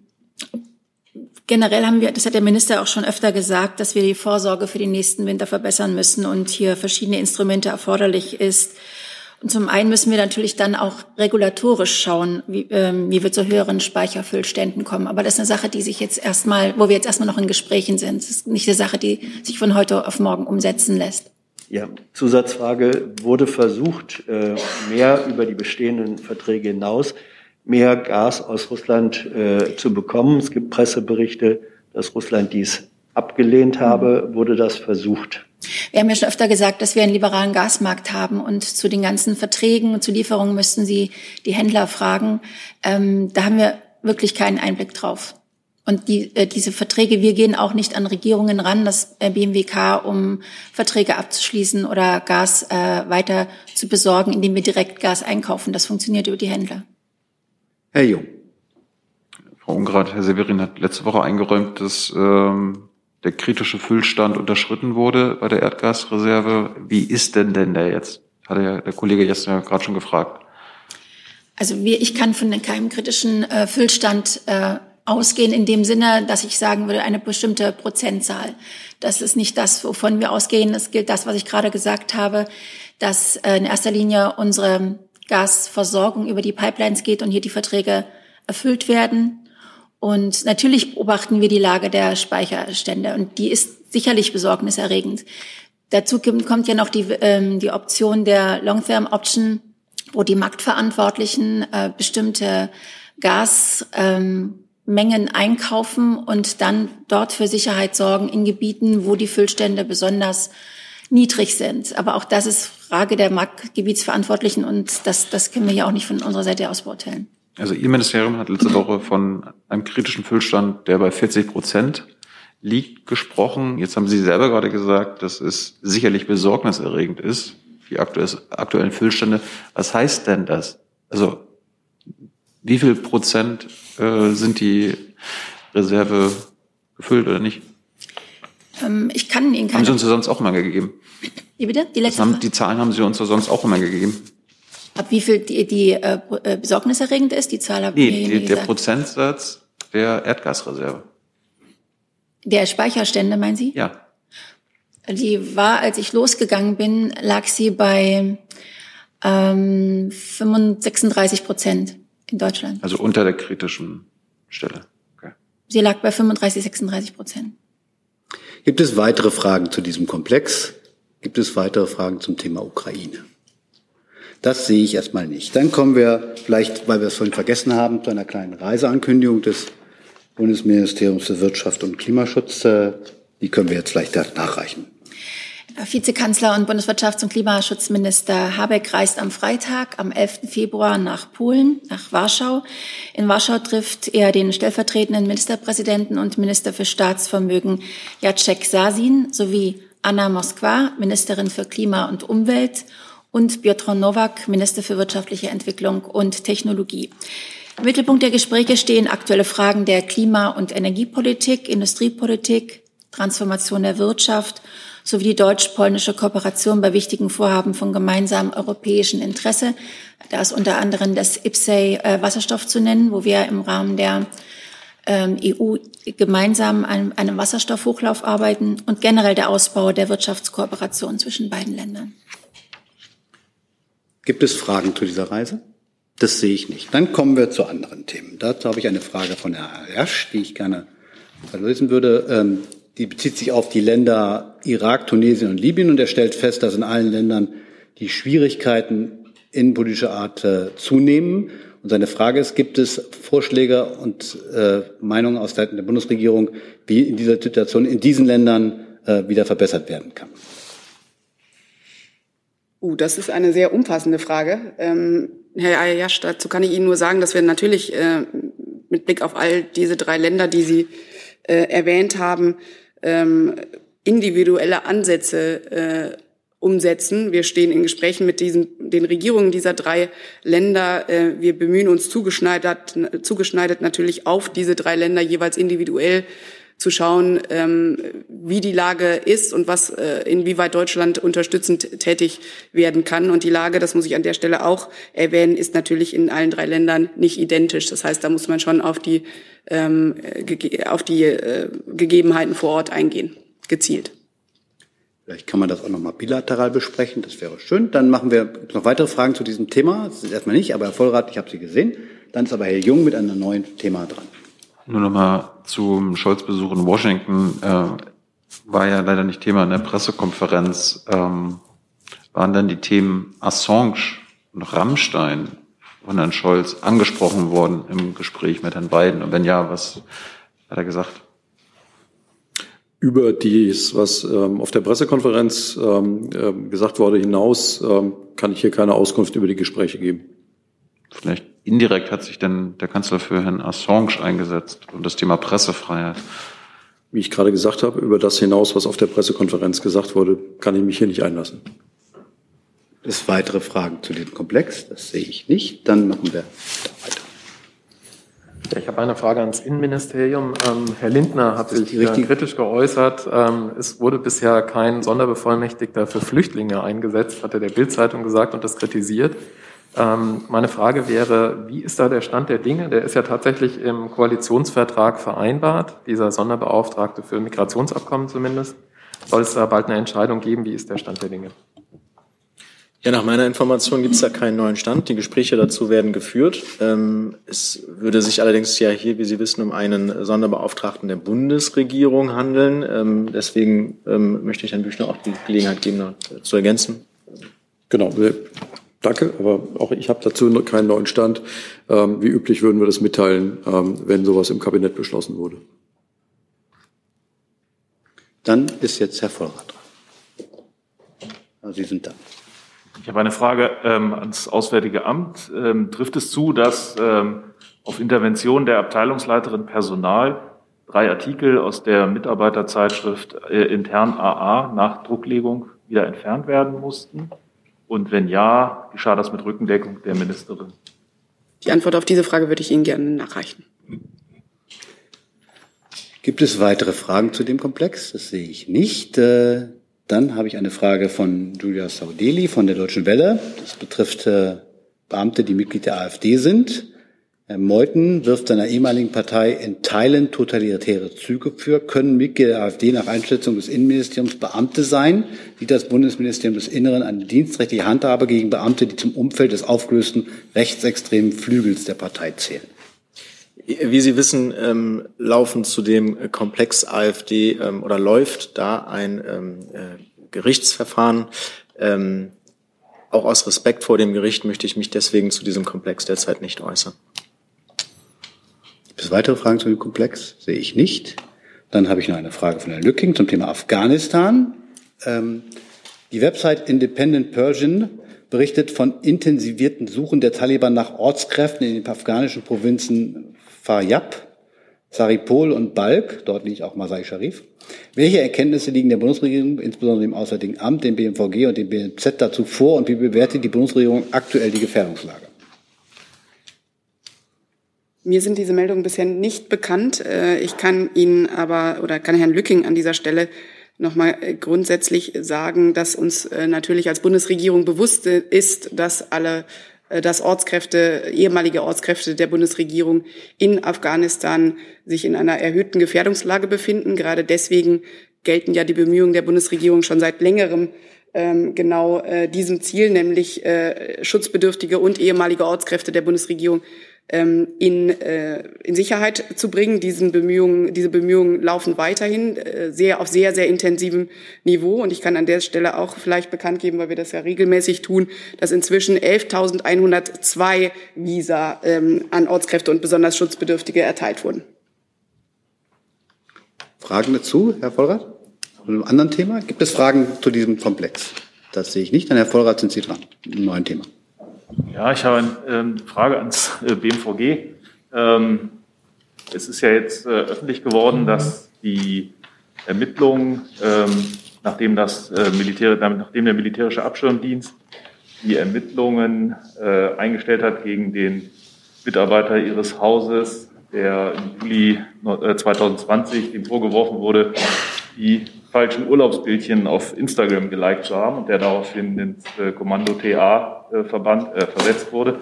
Generell haben wir, das hat der Minister auch schon öfter gesagt, dass wir die Vorsorge für den nächsten Winter verbessern müssen und hier verschiedene Instrumente erforderlich ist. Und zum einen müssen wir natürlich dann auch regulatorisch schauen, wie, ähm, wie wir zu höheren Speicherfüllständen kommen. Aber das ist eine Sache, die sich jetzt erstmal, wo wir jetzt erstmal noch in Gesprächen sind. Das ist nicht eine Sache, die sich von heute auf morgen umsetzen lässt. Ja, Zusatzfrage. Wurde versucht, äh, mehr über die bestehenden Verträge hinaus mehr Gas aus Russland äh, zu bekommen? Es gibt Presseberichte, dass Russland dies abgelehnt habe. Wurde das versucht? Wir haben ja schon öfter gesagt, dass wir einen liberalen Gasmarkt haben und zu den ganzen Verträgen und zu Lieferungen müssten Sie die Händler fragen. Ähm, da haben wir wirklich keinen Einblick drauf. Und die, äh, diese Verträge, wir gehen auch nicht an Regierungen ran, das äh, BMWK, um Verträge abzuschließen oder Gas äh, weiter zu besorgen, indem wir direkt Gas einkaufen. Das funktioniert über die Händler. Herr Jung. Frau Ungrad, Herr Severin hat letzte Woche eingeräumt, dass ähm, der kritische Füllstand unterschritten wurde bei der Erdgasreserve. Wie ist denn denn der jetzt? Hat ja der Kollege jetzt ja gerade schon gefragt. Also wir, ich kann von keinem kritischen äh, Füllstand äh, ausgehen in dem Sinne, dass ich sagen würde, eine bestimmte Prozentzahl. Das ist nicht das, wovon wir ausgehen. Es gilt das, was ich gerade gesagt habe, dass äh, in erster Linie unsere Gasversorgung über die Pipelines geht und hier die Verträge erfüllt werden. Und natürlich beobachten wir die Lage der Speicherstände und die ist sicherlich besorgniserregend. Dazu kommt ja noch die, ähm, die Option der Long-Term Option, wo die Marktverantwortlichen äh, bestimmte Gasmengen ähm, einkaufen und dann dort für Sicherheit sorgen in Gebieten, wo die Füllstände besonders niedrig sind. Aber auch das ist Frage der Marktgebietsverantwortlichen und das, das können wir ja auch nicht von unserer Seite aus beurteilen. Also Ihr Ministerium hat letzte Woche von einem kritischen Füllstand, der bei 40 Prozent liegt, gesprochen. Jetzt haben Sie selber gerade gesagt, dass es sicherlich besorgniserregend ist, die aktuellen Füllstände. Was heißt denn das? Also wie viel Prozent äh, sind die Reserve gefüllt oder nicht? Ähm, ich kann Ihnen keine... Haben Sie uns ja sonst auch immer gegeben? Wie bitte? Die letzte haben, Die Zahlen haben Sie uns ja sonst auch immer gegeben. Ab wie viel die, die äh, äh besorgniserregend ist, die Zahl habe nee, ich die, Der Prozentsatz der Erdgasreserve. Der Speicherstände, meinen Sie? Ja. Die war, als ich losgegangen bin, lag sie bei ähm, 36 Prozent in Deutschland. Also unter der kritischen Stelle. Okay. Sie lag bei 35, 36 Prozent. Gibt es weitere Fragen zu diesem Komplex? Gibt es weitere Fragen zum Thema Ukraine? Das sehe ich erstmal nicht. Dann kommen wir vielleicht, weil wir es vorhin vergessen haben, zu einer kleinen Reiseankündigung des Bundesministeriums für Wirtschaft und Klimaschutz. Äh, die können wir jetzt vielleicht nachreichen. Vizekanzler und Bundeswirtschafts- und Klimaschutzminister Habeck reist am Freitag, am 11. Februar nach Polen, nach Warschau. In Warschau trifft er den stellvertretenden Ministerpräsidenten und Minister für Staatsvermögen Jacek Sasin sowie Anna Moskwa, Ministerin für Klima und Umwelt und Piotr Nowak, Minister für wirtschaftliche Entwicklung und Technologie. Im Mittelpunkt der Gespräche stehen aktuelle Fragen der Klima- und Energiepolitik, Industriepolitik, Transformation der Wirtschaft sowie die deutsch-polnische Kooperation bei wichtigen Vorhaben von gemeinsamem europäischen Interesse. Da ist unter anderem das IPSEI äh, Wasserstoff zu nennen, wo wir im Rahmen der ähm, EU gemeinsam an einem Wasserstoffhochlauf arbeiten und generell der Ausbau der Wirtschaftskooperation zwischen beiden Ländern. Gibt es Fragen zu dieser Reise? Das sehe ich nicht. Dann kommen wir zu anderen Themen. Dazu habe ich eine Frage von Herrn Rasch, die ich gerne verlesen würde. Ähm, die bezieht sich auf die Länder Irak, Tunesien und Libyen und er stellt fest, dass in allen Ländern die Schwierigkeiten innenpolitischer Art äh, zunehmen. Und seine Frage ist, gibt es Vorschläge und äh, Meinungen aus Seiten der Bundesregierung, wie in dieser Situation in diesen Ländern äh, wieder verbessert werden kann? Uh, das ist eine sehr umfassende Frage. Ähm, Herr Ayash, dazu kann ich Ihnen nur sagen, dass wir natürlich äh, mit Blick auf all diese drei Länder, die Sie äh, erwähnt haben, ähm, individuelle Ansätze äh, umsetzen. Wir stehen in Gesprächen mit diesen, den Regierungen dieser drei Länder. Äh, wir bemühen uns zugeschneidert, zugeschneidert natürlich auf diese drei Länder jeweils individuell zu schauen, ähm, wie die Lage ist und was, äh, inwieweit Deutschland unterstützend tätig werden kann. Und die Lage, das muss ich an der Stelle auch erwähnen, ist natürlich in allen drei Ländern nicht identisch. Das heißt, da muss man schon auf die, ähm, auf die äh, Gegebenheiten vor Ort eingehen, gezielt. Vielleicht kann man das auch nochmal bilateral besprechen, das wäre schön. Dann machen wir noch weitere Fragen zu diesem Thema. Das ist erstmal nicht, aber Herr Vollrath, ich habe Sie gesehen. Dann ist aber Herr Jung mit einem neuen Thema dran. Nur nochmal zum Scholz-Besuch in Washington. Äh, war ja leider nicht Thema in der Pressekonferenz. Ähm, waren dann die Themen Assange und Rammstein von Herrn Scholz angesprochen worden im Gespräch mit Herrn Biden? Und wenn ja, was hat er gesagt? Über dies, was ähm, auf der Pressekonferenz ähm, äh, gesagt wurde, hinaus ähm, kann ich hier keine Auskunft über die Gespräche geben. Vielleicht indirekt hat sich denn der Kanzler für Herrn Assange eingesetzt und das Thema Pressefreiheit. Wie ich gerade gesagt habe, über das hinaus, was auf der Pressekonferenz gesagt wurde, kann ich mich hier nicht einlassen. Es weitere Fragen zu dem Komplex? Das sehe ich nicht. Dann machen wir weiter. Ja, ich habe eine Frage ans Innenministerium. Ähm, Herr Lindner hat sich äh, kritisch geäußert. Ähm, es wurde bisher kein Sonderbevollmächtigter für Flüchtlinge eingesetzt, hatte der Bild-Zeitung gesagt und das kritisiert. Ähm, meine Frage wäre, wie ist da der Stand der Dinge? Der ist ja tatsächlich im Koalitionsvertrag vereinbart, dieser Sonderbeauftragte für Migrationsabkommen zumindest. Soll es da bald eine Entscheidung geben? Wie ist der Stand der Dinge? Ja, nach meiner Information gibt es da keinen neuen Stand. Die Gespräche dazu werden geführt. Ähm, es würde sich allerdings ja hier, wie Sie wissen, um einen Sonderbeauftragten der Bundesregierung handeln. Ähm, deswegen möchte ich Herrn Büchner auch die Gelegenheit geben, noch zu ergänzen. Genau. Danke, aber auch ich habe dazu keinen neuen Stand. Ähm, wie üblich würden wir das mitteilen, ähm, wenn sowas im Kabinett beschlossen wurde. Dann ist jetzt Herr Vollrath dran. Sie sind da. Ich habe eine Frage ähm, ans Auswärtige Amt. Ähm, trifft es zu, dass ähm, auf Intervention der Abteilungsleiterin Personal drei Artikel aus der Mitarbeiterzeitschrift äh, intern AA nach Drucklegung wieder entfernt werden mussten? Und wenn ja, geschah das mit Rückendeckung der Ministerin? Die Antwort auf diese Frage würde ich Ihnen gerne nachreichen. Gibt es weitere Fragen zu dem Komplex? Das sehe ich nicht. Äh, dann habe ich eine Frage von Julia Saudeli von der Deutschen Welle. Das betrifft äh, Beamte, die Mitglied der AfD sind. Herr Meuthen wirft seiner ehemaligen Partei in Teilen totalitäre Züge für. Können Mitglieder der AfD nach Einschätzung des Innenministeriums Beamte sein, die das Bundesministerium des Inneren eine dienstrechtliche Handhabe gegen Beamte, die zum Umfeld des aufgelösten rechtsextremen Flügels der Partei zählen? Wie Sie wissen, ähm, laufen zu dem Komplex AfD ähm, oder läuft da ein ähm, äh, Gerichtsverfahren. Ähm, auch aus Respekt vor dem Gericht möchte ich mich deswegen zu diesem Komplex derzeit nicht äußern. Gibt es weitere Fragen zu dem Komplex? Sehe ich nicht. Dann habe ich noch eine Frage von Herrn Lücking zum Thema Afghanistan. Ähm, die Website Independent Persian berichtet von intensivierten Suchen der Taliban nach Ortskräften in den afghanischen Provinzen Faryab, Saripol und Balk. Dort liegt auch Masai Sharif. Welche Erkenntnisse liegen der Bundesregierung, insbesondere dem Auswärtigen Amt, dem BMVG und dem BMZ dazu vor und wie bewertet die Bundesregierung aktuell die Gefährdungslage? Mir sind diese Meldungen bisher nicht bekannt. Äh, ich kann Ihnen aber oder kann Herrn Lücking an dieser Stelle nochmal äh, grundsätzlich sagen, dass uns äh, natürlich als Bundesregierung bewusst ist, dass alle dass Ortskräfte, ehemalige Ortskräfte der Bundesregierung in Afghanistan sich in einer erhöhten Gefährdungslage befinden. Gerade deswegen gelten ja die Bemühungen der Bundesregierung schon seit längerem ähm, genau diesem Ziel, nämlich schutzbedürftige und ehemalige Ortskräfte der Bundesregierung ähm, in, äh, in Sicherheit zu bringen. Diesen Bemühungen, diese Bemühungen laufen weiterhin äh, sehr auf sehr, sehr intensivem Niveau. Und ich kann an der Stelle auch vielleicht bekannt geben, weil wir das ja regelmäßig tun, dass inzwischen 11.102 Visa ähm, an Ortskräfte und besonders Schutzbedürftige erteilt wurden. Fragen dazu, Herr Vollrath? Zu einem anderen Thema? Gibt es Fragen zu diesem Komplex? Das sehe ich nicht. Dann, Herr Vollrath, sind Sie dran. Ein neues Thema. Ja, ich habe eine ähm, Frage ans äh, BMVG. Ähm, es ist ja jetzt äh, öffentlich geworden, dass die Ermittlungen, ähm, nachdem, das, äh, Militär, nachdem der militärische Abschirmdienst die Ermittlungen eingestellt hat gegen den Mitarbeiter ihres Hauses, der im Juli 2020 dem vorgeworfen wurde, die falschen Urlaubsbildchen auf Instagram geliked zu haben und der daraufhin ins äh, Kommando TA äh, verband, äh, versetzt wurde,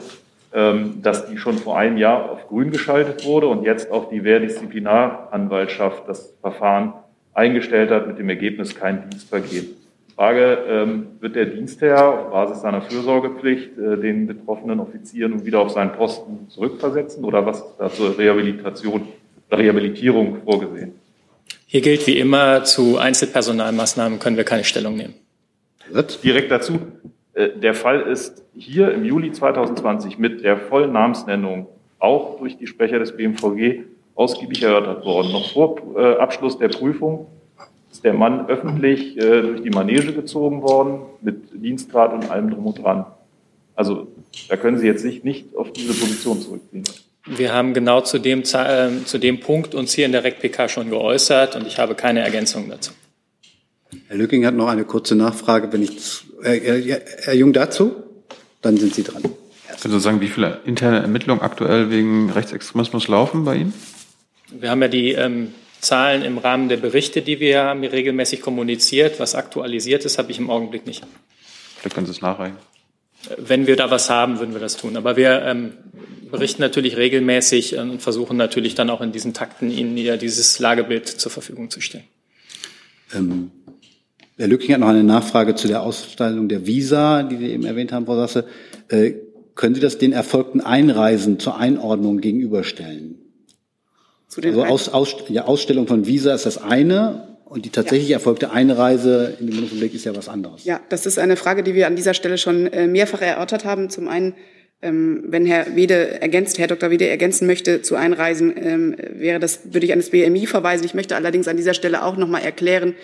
ähm, dass die schon vor einem Jahr auf grün geschaltet wurde und jetzt auch die Wehrdisziplinaranwaltschaft das Verfahren eingestellt hat mit dem Ergebnis kein Dienstvergehen. Frage, ähm, wird der Dienstherr auf Basis seiner Fürsorgepflicht äh, den betroffenen Offizier nun wieder auf seinen Posten zurückversetzen oder was ist da zur Rehabilitation, Rehabilitierung vorgesehen? Hier gilt wie immer, zu Einzelpersonalmaßnahmen können wir keine Stellung nehmen. Direkt dazu. Äh, Der Fall ist hier im Juli 2020 mit der vollen Namensnennung auch durch die Sprecher des BMVG ausgiebig erörtert worden. Noch vor äh, Abschluss der Prüfung ist der Mann öffentlich äh, durch die Manege gezogen worden mit Dienstgrad und allem drum und dran. Also da können Sie jetzt sich nicht auf diese Position zurückziehen. Wir haben genau zu dem, Ze- äh, zu dem Punkt uns hier in der REC-PK schon geäußert und ich habe keine Ergänzung dazu. Herr Lücking hat noch eine kurze Nachfrage, wenn ich, äh, äh, Herr Jung dazu? Dann sind Sie dran. Können Sie sagen, wie viele interne Ermittlungen aktuell wegen Rechtsextremismus laufen bei Ihnen? Wir haben ja die ähm, Zahlen im Rahmen der Berichte, die wir haben, regelmäßig kommuniziert. Was aktualisiert ist, habe ich im Augenblick nicht. Vielleicht können Sie es nachreichen. Wenn wir da was haben, würden wir das tun. Aber wir ähm, berichten natürlich regelmäßig äh, und versuchen natürlich dann auch in diesen Takten Ihnen ja dieses Lagebild zur Verfügung zu stellen. Ähm, Herr Lücking hat noch eine Nachfrage zu der Ausstellung der Visa, die Sie eben erwähnt haben, Frau Sasse. Äh, können Sie das den erfolgten Einreisen zur Einordnung gegenüberstellen? Zu den also aus, aus, ja, Ausstellung von Visa ist das eine und die tatsächlich erfolgte Einreise in die Bundesrepublik ist ja was anderes. Ja, das ist eine Frage, die wir an dieser Stelle schon äh, mehrfach erörtert haben. Zum einen, ähm, wenn Herr Wede ergänzt, Herr Dr. Wede ergänzen möchte zu Einreisen, ähm, wäre das, würde ich an das BMI verweisen. Ich möchte allerdings an dieser Stelle auch nochmal erklären,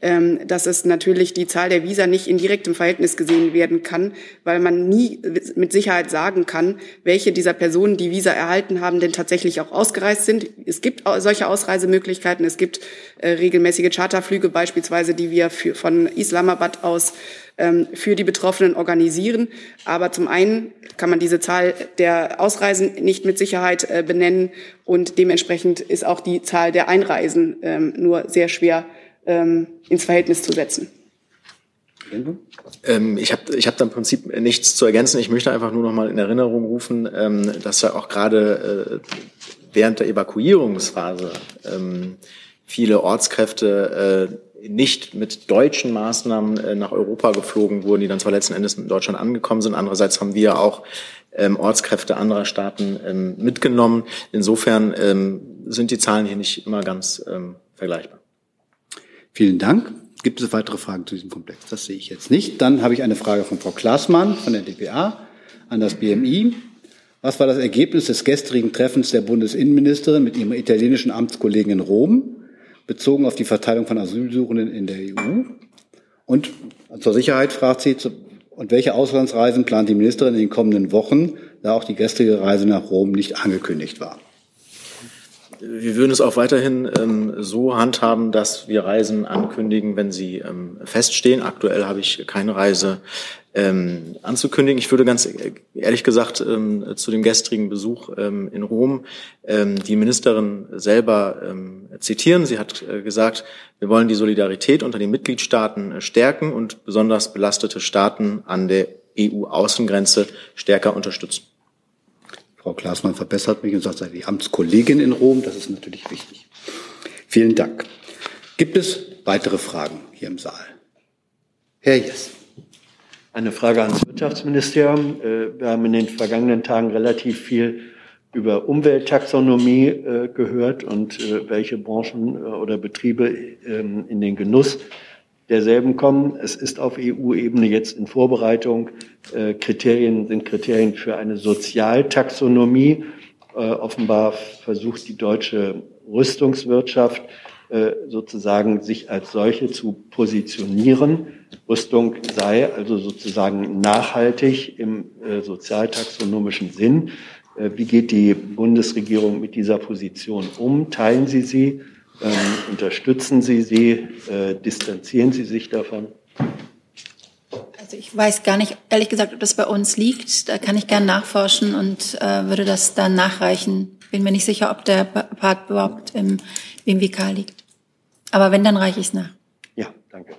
dass es natürlich die Zahl der Visa nicht in direktem Verhältnis gesehen werden kann, weil man nie mit Sicherheit sagen kann, welche dieser Personen, die Visa erhalten haben, denn tatsächlich auch ausgereist sind. Es gibt solche Ausreisemöglichkeiten. Es gibt äh, regelmäßige Charterflüge beispielsweise, die wir für, von Islamabad aus ähm, für die Betroffenen organisieren. Aber zum einen kann man diese Zahl der Ausreisen nicht mit Sicherheit äh, benennen und dementsprechend ist auch die Zahl der Einreisen ähm, nur sehr schwer ähm, ins Verhältnis zu setzen. Ähm, ich habe ich hab da im Prinzip nichts zu ergänzen. Ich möchte einfach nur noch mal in Erinnerung rufen, ähm, dass ja auch gerade äh, während der Evakuierungsphase ähm, viele Ortskräfte äh, nicht mit deutschen Maßnahmen äh, nach Europa geflogen wurden, die dann zwar letzten Endes in Deutschland angekommen sind. Andererseits haben wir auch ähm, Ortskräfte anderer Staaten ähm, mitgenommen. Insofern ähm, sind die Zahlen hier nicht immer ganz ähm, vergleichbar. Vielen Dank. Gibt es weitere Fragen zu diesem Komplex? Das sehe ich jetzt nicht. Dann habe ich eine Frage von Frau Klaasmann von der dpa an das BMI. Was war das Ergebnis des gestrigen Treffens der Bundesinnenministerin mit ihrem italienischen Amtskollegen in Rom, bezogen auf die Verteilung von Asylsuchenden in der EU? Und zur Sicherheit fragt sie, und welche Auslandsreisen plant die Ministerin in den kommenden Wochen, da auch die gestrige Reise nach Rom nicht angekündigt war? Wir würden es auch weiterhin ähm, so handhaben, dass wir Reisen ankündigen, wenn sie ähm, feststehen. Aktuell habe ich keine Reise ähm, anzukündigen. Ich würde ganz ehrlich gesagt ähm, zu dem gestrigen Besuch ähm, in Rom ähm, die Ministerin selber ähm, zitieren. Sie hat äh, gesagt, wir wollen die Solidarität unter den Mitgliedstaaten äh, stärken und besonders belastete Staaten an der EU-Außengrenze stärker unterstützen. Frau Klaasmann verbessert mich und sagt, sei die Amtskollegin in Rom. Das ist natürlich wichtig. Vielen Dank. Gibt es weitere Fragen hier im Saal? Herr Jess. Eine Frage ans Wirtschaftsministerium. Äh, Wir haben in den vergangenen Tagen relativ viel über Umwelttaxonomie äh, gehört und äh, welche Branchen oder Betriebe ähm, in den Genuss derselben kommen. Es ist auf EU-Ebene jetzt in Vorbereitung. Äh, Kriterien sind Kriterien für eine Sozialtaxonomie. Äh, Offenbar versucht die deutsche Rüstungswirtschaft äh, sozusagen sich als solche zu positionieren. Rüstung sei also sozusagen nachhaltig im äh, sozialtaxonomischen Sinn. Äh, Wie geht die Bundesregierung mit dieser Position um? Teilen Sie sie? Ähm, Unterstützen Sie sie? Äh, Distanzieren Sie sich davon? Also ich weiß gar nicht, ehrlich gesagt, ob das bei uns liegt. Da kann ich gern nachforschen und äh, würde das dann nachreichen. Bin mir nicht sicher, ob der Part überhaupt im BMWK liegt. Aber wenn, dann reiche ich es nach. Ja, danke.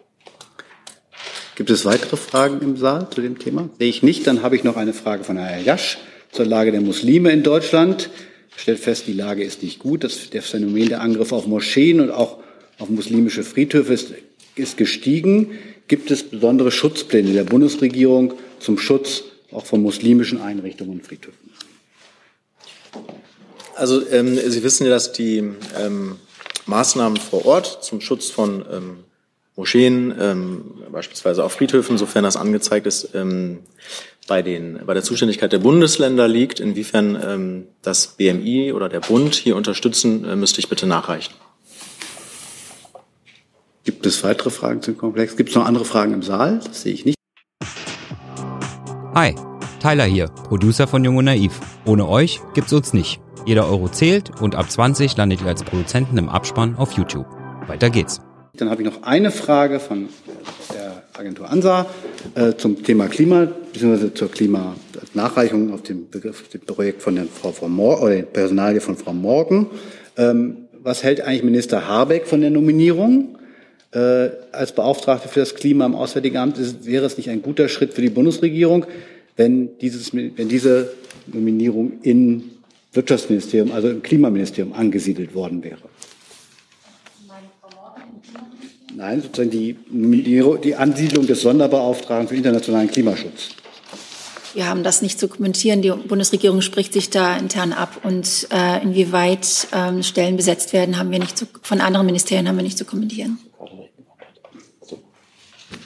Gibt es weitere Fragen im Saal zu dem Thema? Sehe ich nicht. Dann habe ich noch eine Frage von Herrn Jasch zur Lage der Muslime in Deutschland. Stellt fest, die Lage ist nicht gut. Das, das Phänomen der Angriffe auf Moscheen und auch auf muslimische Friedhöfe ist ist gestiegen. Gibt es besondere Schutzpläne der Bundesregierung zum Schutz auch von muslimischen Einrichtungen und Friedhöfen? Also ähm, Sie wissen ja, dass die ähm, Maßnahmen vor Ort zum Schutz von ähm, Moscheen, ähm, beispielsweise auf Friedhöfen, sofern das angezeigt ist, ähm, bei, den, bei der Zuständigkeit der Bundesländer liegt. Inwiefern ähm, das BMI oder der Bund hier unterstützen, äh, müsste ich bitte nachreichen. Gibt es weitere Fragen zum Komplex? Gibt es noch andere Fragen im Saal? Das sehe ich nicht. Hi, Tyler hier, Producer von Jung und Naiv. Ohne euch gibt's uns nicht. Jeder Euro zählt und ab 20 landet ihr als Produzenten im Abspann auf YouTube. Weiter geht's. Dann habe ich noch eine Frage von Agentur ANSA äh, zum Thema Klima, beziehungsweise zur Klimanachreichung auf dem Begriff, dem Projekt von der Frau, Frau Morgen, oder Personalie von Frau Morgen. Ähm, was hält eigentlich Minister Habeck von der Nominierung äh, als Beauftragte für das Klima im Auswärtigen Amt? Ist, wäre es nicht ein guter Schritt für die Bundesregierung, wenn, dieses, wenn diese Nominierung in Wirtschaftsministerium, also im Klimaministerium angesiedelt worden wäre? Nein, sozusagen die, die Ansiedlung des Sonderbeauftragten für internationalen Klimaschutz. Wir haben das nicht zu kommentieren. Die Bundesregierung spricht sich da intern ab und äh, inwieweit ähm, Stellen besetzt werden, haben wir nicht zu, von anderen Ministerien haben wir nicht zu kommentieren.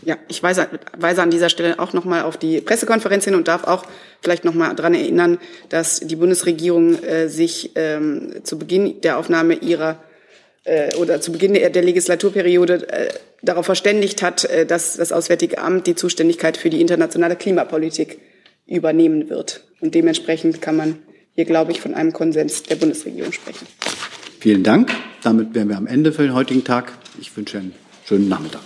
Ja, ich weise, weise an dieser Stelle auch noch mal auf die Pressekonferenz hin und darf auch vielleicht noch mal daran erinnern, dass die Bundesregierung äh, sich ähm, zu Beginn der Aufnahme ihrer äh, oder zu Beginn der, der Legislaturperiode äh, darauf verständigt hat, äh, dass das Auswärtige Amt die Zuständigkeit für die internationale Klimapolitik übernehmen wird. Und dementsprechend kann man hier, glaube ich, von einem Konsens der Bundesregierung sprechen. Vielen Dank. Damit wären wir am Ende für den heutigen Tag. Ich wünsche einen schönen Nachmittag.